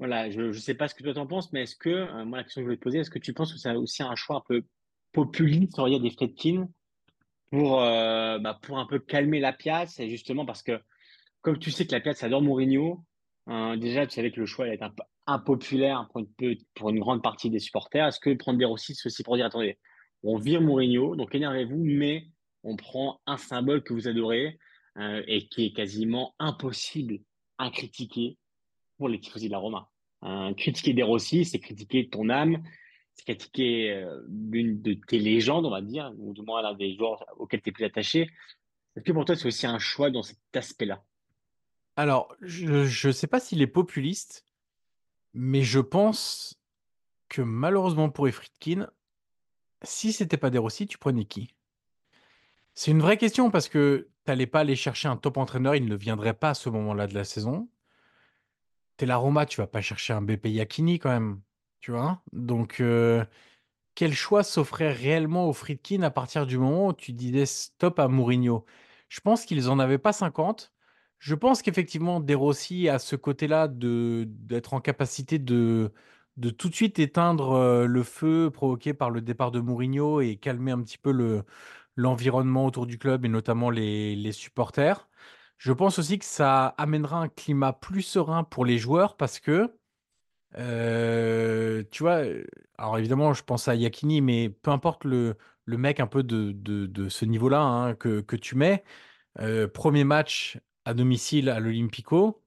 voilà, je ne sais pas ce que toi t'en penses, mais est-ce que, euh, moi, la question que je voulais te poser, est-ce que tu penses que c'est aussi un choix un peu populiste, il y a des Fredkin, pour, euh, bah, pour un peu calmer la pièce, justement parce que, comme tu sais que la pièce adore Mourinho, euh, déjà, tu savais que le choix allait être un impopulaire pour une, grande partie des supporters. Est-ce que prendre des Rossi, c'est aussi pour dire, attendez, on vire Mourinho, donc énervez-vous, mais on prend un symbole que vous adorez euh, et qui est quasiment impossible à critiquer pour les tifosi de la Roma. Euh, critiquer des Rossi, c'est critiquer ton âme, c'est critiquer euh, l'une de tes légendes, on va dire, ou du moins l'un des joueurs auxquels tu es plus attaché. Est-ce que pour toi, c'est aussi un choix dans cet aspect-là? Alors, je ne sais pas s'il est populiste, mais je pense que malheureusement pour Efritkin, si c'était pas De Rossi, tu prenais qui? C'est une vraie question parce que t'allais pas aller chercher un top entraîneur, il ne viendrait pas à ce moment-là de la saison. T'es la Roma, tu vas pas chercher un BP Yakini quand même, tu vois? Donc, euh, quel choix s'offrait réellement aux Friedkin à partir du moment où tu disais stop à Mourinho? Je pense qu'ils en avaient pas 50, Je pense qu'effectivement, De Rossi a ce côté-là de d'être en capacité de de tout de suite éteindre euh, le feu provoqué par le départ de Mourinho et calmer un petit peu le l'environnement autour du club et notamment les, les supporters. Je pense aussi que ça amènera un climat plus serein pour les joueurs parce que euh, tu vois, euh, alors évidemment, je pense à Yakini, mais peu importe le, le mec un peu de, de, ce niveau-là hein, que, que tu mets, premier match à domicile à l'Olympico,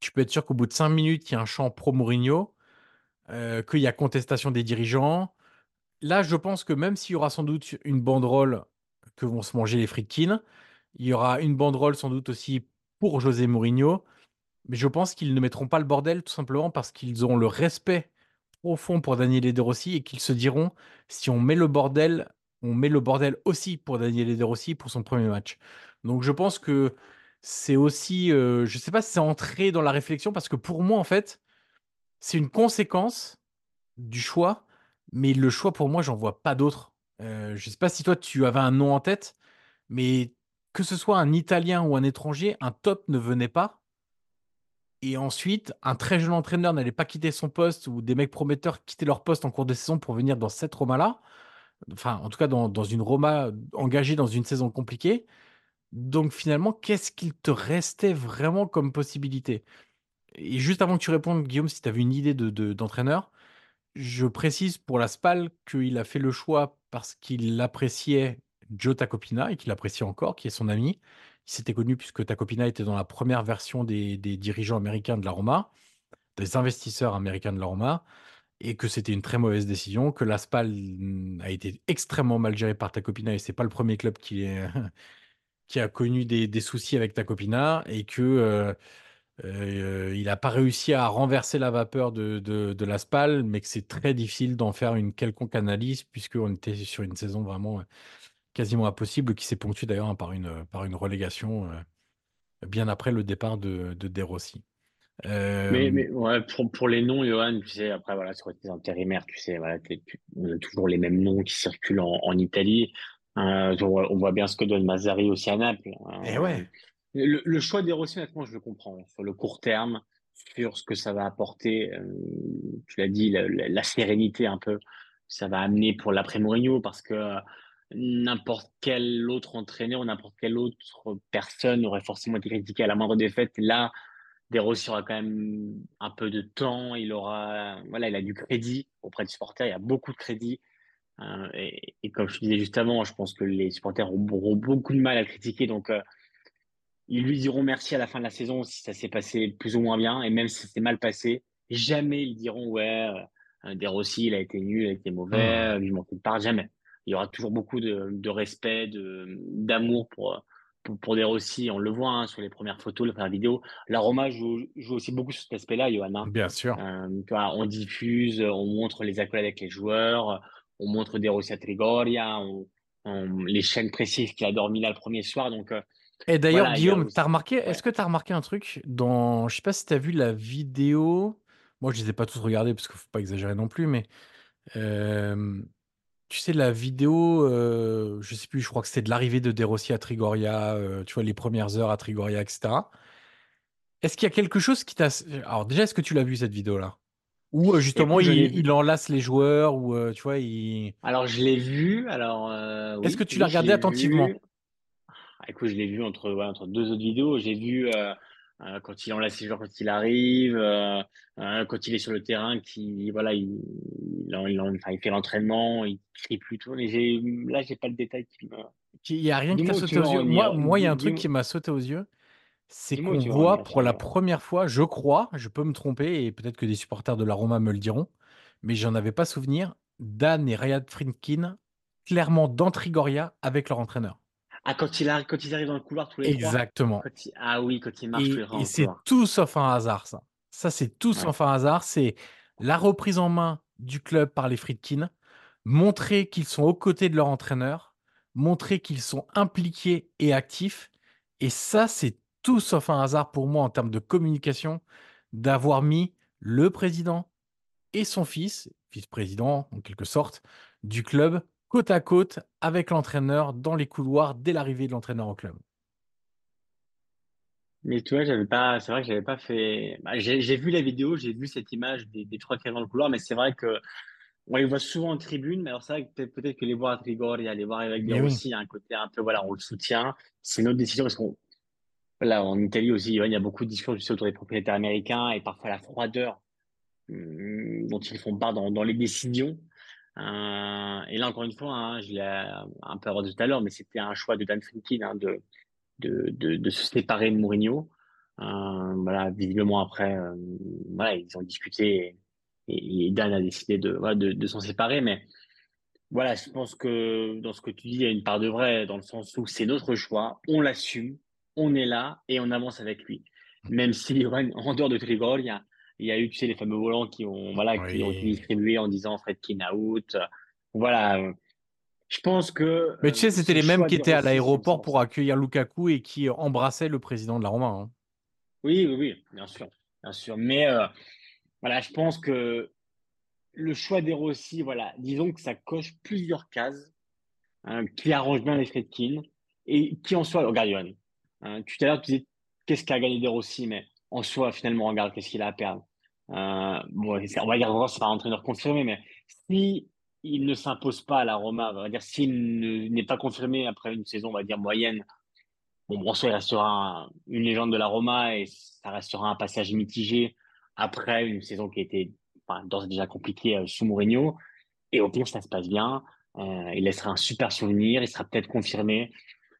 tu peux être sûr qu'au bout de 5 minutes, il y a un chant pro Mourinho, euh, qu'il y a contestation des dirigeants. Là, je pense que même s'il y aura sans doute une banderole que vont se manger les Friedkin, il y aura une banderole sans doute aussi pour José Mourinho. Mais je pense qu'ils ne mettront pas le bordel tout simplement parce qu'ils ont le respect profond pour Daniel De Rossi et qu'ils se diront si on met le bordel, on met le bordel aussi pour Daniel De Rossi pour son premier match. Donc je pense que c'est aussi, euh, je sais pas si c'est entré dans la réflexion parce que pour moi en fait, c'est une conséquence du choix, mais le choix pour moi, j'en vois pas d'autre. Euh, je sais pas si toi tu avais un nom en tête, mais que ce soit un Italien ou un étranger, un top ne venait pas. Et ensuite, un très jeune entraîneur n'allait pas quitter son poste ou des mecs prometteurs quitter leur poste en cours de saison pour venir dans cette Roma-là. Enfin, en tout cas, dans une Roma engagée dans une saison compliquée. Donc finalement, qu'est-ce qu'il te restait vraiment comme possibilité? Et juste avant que tu répondes, Guillaume, si tu avais une idée de, de- d'entraîneur, je précise pour la SPAL qu'il a fait le choix parce qu'il appréciait Joe Tacopina et qu'il apprécie encore, qui est son ami. Il s'était connu puisque Tacopina était dans la première version des, dirigeants américains de la Roma, des investisseurs américains de la Roma, et que c'était une très mauvaise décision, que la SPAL mm, a été extrêmement mal gérée par Tacopina et c'est pas le premier club qui, est, qui a connu des, des soucis avec Tacopina et que euh, euh, il n'a pas réussi à renverser la vapeur de, de, de la SPAL, mais que c'est très difficile d'en faire une quelconque analyse puisqu'on était sur une saison vraiment euh, quasiment impossible qui s'est ponctuée d'ailleurs hein, par une, par une relégation euh, bien après le départ de, de De Rossi. Euh, Mais, mais ouais, pour, pour les noms, Johan, tu sais, après, voilà, sur les intérimaires, tu sais, voilà, tu- on a toujours les mêmes noms qui circulent en, en Italie. Euh, on, voit, on voit bien ce que donne Mazzari aussi à Naples. Eh Euh, ouais. le, le choix des Rossi, honnêtement, je le comprends. Sur le court terme, sur ce que ça va apporter, euh, tu l'as dit, la, la- la sérénité un peu, ça va amener pour l'après Mourinho, parce que euh, n'importe quel autre entraîneur ou n'importe quelle autre personne aurait forcément été critiqué à la moindre défaite. Là, De Rossi aura quand même un peu de temps, il aura, voilà, il a du crédit auprès des supporters, il y a beaucoup de crédit. Euh, et, et comme je te disais juste avant, je pense que les supporters auront, beaucoup de mal à le critiquer, donc euh, ils lui diront merci à la fin de la saison si ça s'est passé plus ou moins bien, et même si ça s'est mal passé, jamais ils diront ouais, euh, De Rossi, il a été nul, il a été mauvais, Mmh. lui manque de part, jamais. Il y aura toujours beaucoup de, de respect, de d'amour pour, pour pour De Rossi. On le voit hein, sur les premières photos, les premières vidéos. La Roma joue, joue aussi beaucoup sur cet aspect-là, Johan. hein. Bien sûr. Euh, on diffuse, on montre les accolades avec les joueurs, on montre De Rossi à Trigoria, on, on- les chaînes précises qu'il a dormi là le premier soir. Donc euh, Et d'ailleurs, voilà, Guillaume, aussi- t'as remarqué, ouais. est-ce que tu as remarqué un truc dans. Je sais pas si tu as vu la vidéo. Moi, je les ai pas tous regardés parce qu'il faut pas exagérer non plus, mais euh, tu sais, la vidéo, euh, je sais plus, je crois que c'était de l'arrivée de De Rossi à Trigoria, euh, tu vois, les premières heures à Trigoria, etc. Est-ce qu'il y a quelque chose qui t'a. Alors, déjà, est-ce que tu l'as vu cette vidéo-là? Ou euh, justement, il, enlace les joueurs, ou euh, tu vois, il. Alors je l'ai vu. Alors euh, Est-ce oui, que tu oui, l'as regardé attentivement? vu. Ah, Écoute, je l'ai vu entre ouais, entre deux autres vidéos. J'ai vu euh, euh, quand il enlace ses joueurs quand il arrive, quand il est sur le terrain, qui voilà, il il, en- il en- enfin, il fait l'entraînement, il crie plutôt. Mais j'ai là, j'ai pas le détail qui me. Il y a rien qui t'a sauté aux yeux? Moi, il y a un truc qui m'a sauté aux yeux. C'est qu'on voit pour la première fois, je crois, je peux me tromper et peut-être que des supporters de la Roma me le diront, mais j'en avais pas souvenir, Dan et Riyad Friedkin clairement dans Trigoria avec leur entraîneur. Ah, quand il arrive, quand ils arrivent dans le couloir tous les. Exactement. Il- Ah oui, quand ils marchent tous Et, les et c'est tout sauf un hasard, ça. Ça, c'est tout Ouais. sauf un hasard. C'est la reprise en main du club par les Friedkin, montrer qu'ils sont aux côtés de leur entraîneur, montrer qu'ils sont impliqués et actifs. Et ça, c'est tout sauf un hasard pour moi en termes de communication d'avoir mis le président et son fils, vice-président en quelque sorte, du club côte à côte avec l'entraîneur dans les couloirs dès l'arrivée de l'entraîneur au club. Mais tu vois, j'avais pas, c'est vrai que j'avais pas fait. bah, j'ai vu la vidéo, j'ai vu cette image des, des trois qui dans le couloir, mais c'est vrai que on les voit souvent en tribune. Mais alors c'est vrai que peut-être que les voir à Trigoria, les voir avec des Mais oui. Rossi, il y a un côté un peu, voilà, on le soutient. C'est notre décision parce qu'on, là, en Italie aussi, il y a beaucoup de discours autour des propriétaires américains et parfois la froideur hum, dont ils font part dans, les décisions. Euh, et là, encore une fois, hein, je l'ai un peu abordé tout à l'heure, mais c'était un choix de Dan Friedkin hein, de, de, de, se séparer de Mourinho. Euh, voilà, visiblement après, euh, voilà, ils ont discuté et, Dan a décidé de, de, de s'en séparer. Mais voilà, je pense que dans ce que tu dis, il y a une part de vrai, dans le sens où c'est notre choix, on l'assume, on est là et on avance avec lui. Même si en dehors de Trigol, il y a, il y a eu, tu sais, les fameux volants qui ont, voilà, qui ont été distribués en disant Fredkin out. Voilà. Je pense que Mais tu sais, euh, c'était les mêmes qui étaient à l'aéroport pour accueillir Lukaku et qui embrassaient le président de la Roma. hein. Oui, oui, oui, bien sûr, bien sûr. Mais euh, voilà, je pense que le choix des Rossi, voilà, disons que ça coche plusieurs cases hein, qui arrangent bien les Fredkin et qui en soi, regarde, Johan, hein, tout à l'heure, tu disais qu'est-ce qu'a gagné des Rossi, mais en soi, finalement, regarde, qu'est-ce qu'il a à perdre. Euh, bon, on va dire, c'est pas un entraîneur confirmé, mais si il ne s'impose pas à la Roma, on va dire, s'il ne- n'est pas confirmé après une saison, on va dire, moyenne, Bon, en soi, il restera un- une légende de la Roma et ça restera un passage mitigé après une saison qui été enfin, d'ores déjà compliquée euh, sous Mourinho. Et au pire, ça se passe bien. Euh, il laissera un super souvenir. Il sera peut-être confirmé.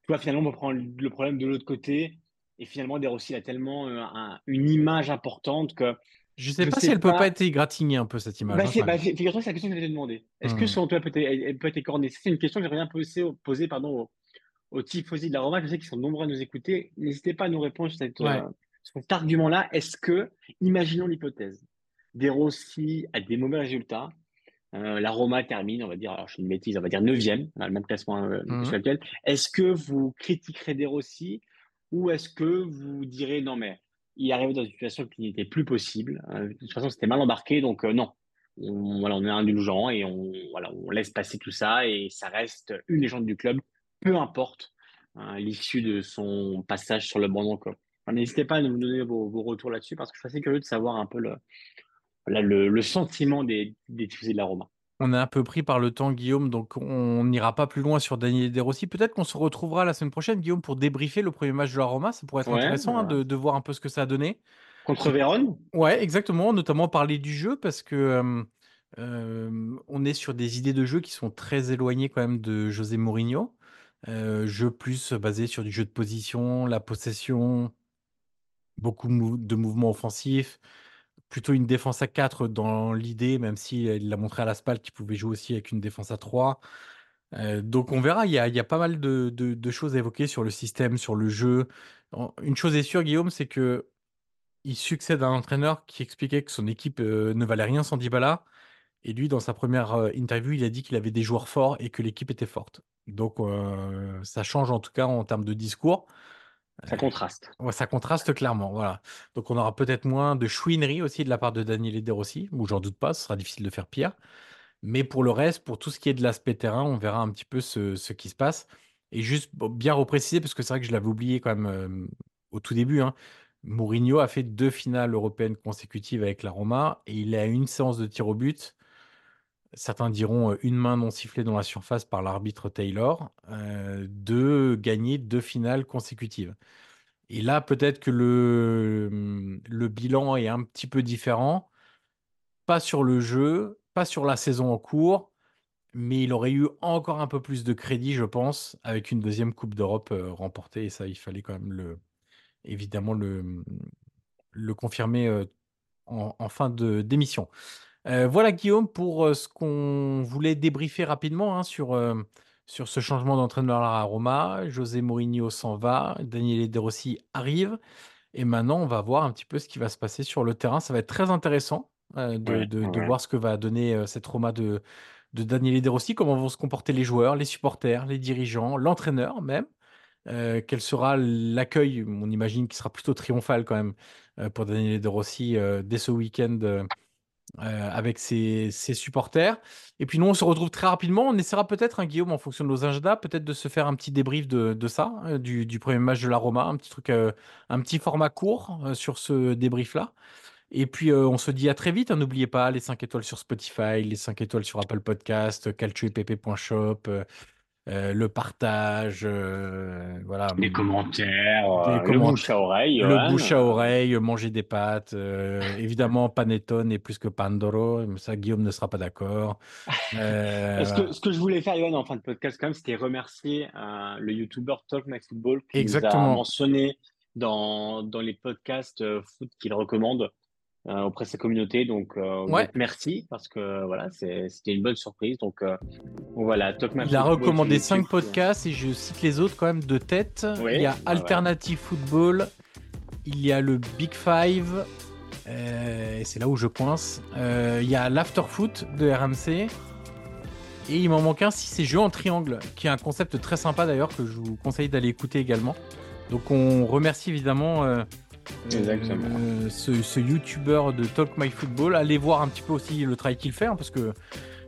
Tu vois, finalement, on prend le problème de l'autre côté. Et finalement, De Rossi a tellement euh, un- une image importante que Je sais je pas si sais elle peut pas pas. être égratignée un peu cette image. Bah, hein, c'est, bah, figure-toi, c'est la question que je vais te demander. Est-ce que Hmm. selon toi, elle peut être, elle- peut être écornée? C'est une question que j'aimerais bien poser, poser pardon, aux, aux tifosi de la Roma. Je sais qu'ils sont nombreux à nous écouter. N'hésitez pas à nous répondre sur, cette, Ouais. euh, cet argument-là. Est-ce que, imaginons l'hypothèse, De Rossi a des mauvais résultats, euh, la Roma termine, on va dire, alors je suis une bêtise, on va dire neuvième, on a le même classement euh, Mhm. sur lequel. Est-ce que vous critiquerez De Rossi ou est-ce que vous direz non mais il est arrivé dans une situation qui n'était plus possible. Euh, de toute façon, c'était mal embarqué, donc euh, non. On, voilà, on est indulgent et on, voilà, on laisse passer tout ça et ça reste une légende du club, peu importe hein, l'issue de son passage sur le banc. Donc, euh, n'hésitez pas à nous donner vos, vos retours là-dessus parce que je suis assez curieux de savoir un peu le, voilà, le, le sentiment des, des de la Roma. On est un peu pris par le temps, Guillaume, donc on n'ira pas plus loin sur Daniel De Rossi. Peut-être qu'on se retrouvera la semaine prochaine, Guillaume, pour débriefer le premier match de la Roma. Ça pourrait être Ouais, intéressant hein, de, de voir un peu ce que ça a donné. Contre Vérone? Ouais, exactement. Notamment parler du jeu parce que euh, euh, on est sur des idées de jeu qui sont très éloignées quand même de José Mourinho. Euh, jeu plus basé sur du jeu de position, la possession, beaucoup de mouvements offensifs, plutôt une défense à 4 dans l'idée, même si il l'a montré à la SPAL qu'il pouvait jouer aussi avec une défense à 3. Euh, donc on verra, il y a, il y a pas mal de, choses à évoquer sur le système, sur le jeu. Une chose est sûre, Guillaume, c'est que il succède à un entraîneur qui expliquait que son équipe euh, ne valait rien sans Dybala. Et lui, dans sa première euh, interview, il a dit qu'il avait des joueurs forts et que l'équipe était forte. Donc euh, ça change en tout cas en termes de discours. Ça contraste. Ouais, ça contraste clairement, voilà. Donc on aura peut-être moins de chouinerie aussi de la part de Daniel Eder aussi, ou j'en doute pas, ce sera difficile de faire pire. Mais pour le reste, pour tout ce qui est de l'aspect terrain, on verra un petit peu ce, ce qui se passe. Et juste bien repréciser, parce que c'est vrai que je l'avais oublié quand même euh, au tout début, hein, Mourinho a fait deux finales européennes consécutives avec la Roma, et il a une séance de tir au but. Certains diront une main non sifflée dans la surface par l'arbitre Taylor, de gagner deux finales consécutives. Et là, peut-être que le, le bilan est un petit peu différent. Pas sur le jeu, pas sur la saison en cours, mais il aurait eu encore un peu plus de crédit, je pense, avec une deuxième Coupe d'Europe remportée. Et ça, il fallait quand même le, évidemment le, le confirmer en, en fin de d'émission. Euh, voilà, Guillaume, pour euh, ce qu'on voulait débriefer rapidement hein, sur, euh, sur ce changement d'entraîneur à Roma. José Mourinho s'en va, Daniele De Rossi arrive. Et maintenant, on va voir un petit peu ce qui va se passer sur le terrain. Ça va être très intéressant de, voir ce que va donner cette Roma de, de Daniele De Rossi, comment vont se comporter les joueurs, les supporters, les dirigeants, l'entraîneur même. Euh, quel sera l'accueil? On imagine qu'il sera plutôt triomphal quand même euh, pour Daniele De Rossi euh, dès ce week-end euh, avec ses, ses supporters. Et puis nous, on se retrouve très rapidement. On essaiera peut-être, hein, Guillaume, en fonction de nos agendas, peut-être de se faire un petit débrief de, de ça, euh, du, du premier match de la Roma, un petit truc, euh, un petit format court sur ce débrief-là. Et puis, on se dit à très vite. hein. N'oubliez pas les 5 étoiles sur Spotify, les 5 étoiles sur Apple Podcast, calcioepp.shop, euh, le partage, euh, voilà. Les commentaires, euh, le bouche à oreille. Le bouche à oreille, manger des pâtes. évidemment, panettone est plus que pandoro. Mais ça, Guillaume ne sera pas d'accord. Que, ce que je voulais faire, Johan, en fin de podcast, quand même, c'était remercier le YouTuber Talk My Football qui nous a Exactement. mentionné dans, dans les podcasts foot qu'il recommande euh, auprès de sa communauté. Donc, euh, Ouais. merci parce que voilà, c'était une bonne surprise. Donc, euh, voilà, Talk My Il a Football recommandé sur 5 YouTube. podcasts et je cite les autres quand même de tête. Oui, il y a ouais, Alternative Football, il y a le Big Five, euh, et c'est là où je coince. Il y a l'Afterfoot de RMC. Et il m'en manque un si c'est Jeu en triangle, qui est un concept très sympa d'ailleurs que je vous conseille d'aller écouter également. Donc on remercie évidemment Exactement. euh, ce, ce YouTuber de Talk My Football. Allez voir un petit peu aussi le travail qu'il fait, hein, parce que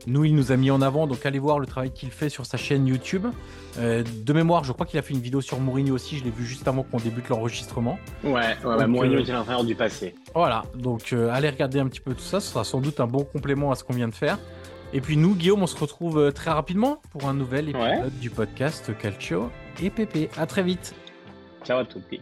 nous, il nous a mis en avant, donc allez voir le travail qu'il fait sur sa chaîne YouTube. Euh, de mémoire, je crois qu'il a fait une vidéo sur Mourinho aussi, je l'ai vu juste avant qu'on débute l'enregistrement. Ouais, ouais, ouais, Donc, Mourinho euh, était l'entraîneur du passé. Voilà, donc euh, allez regarder un petit peu tout ça, ce sera sans doute un bon complément à ce qu'on vient de faire. Et puis nous, Guillaume, on se retrouve euh, très rapidement pour un nouvel épisode Ouais. du podcast Calcio et Pépé. À très vite Ciao à tutti.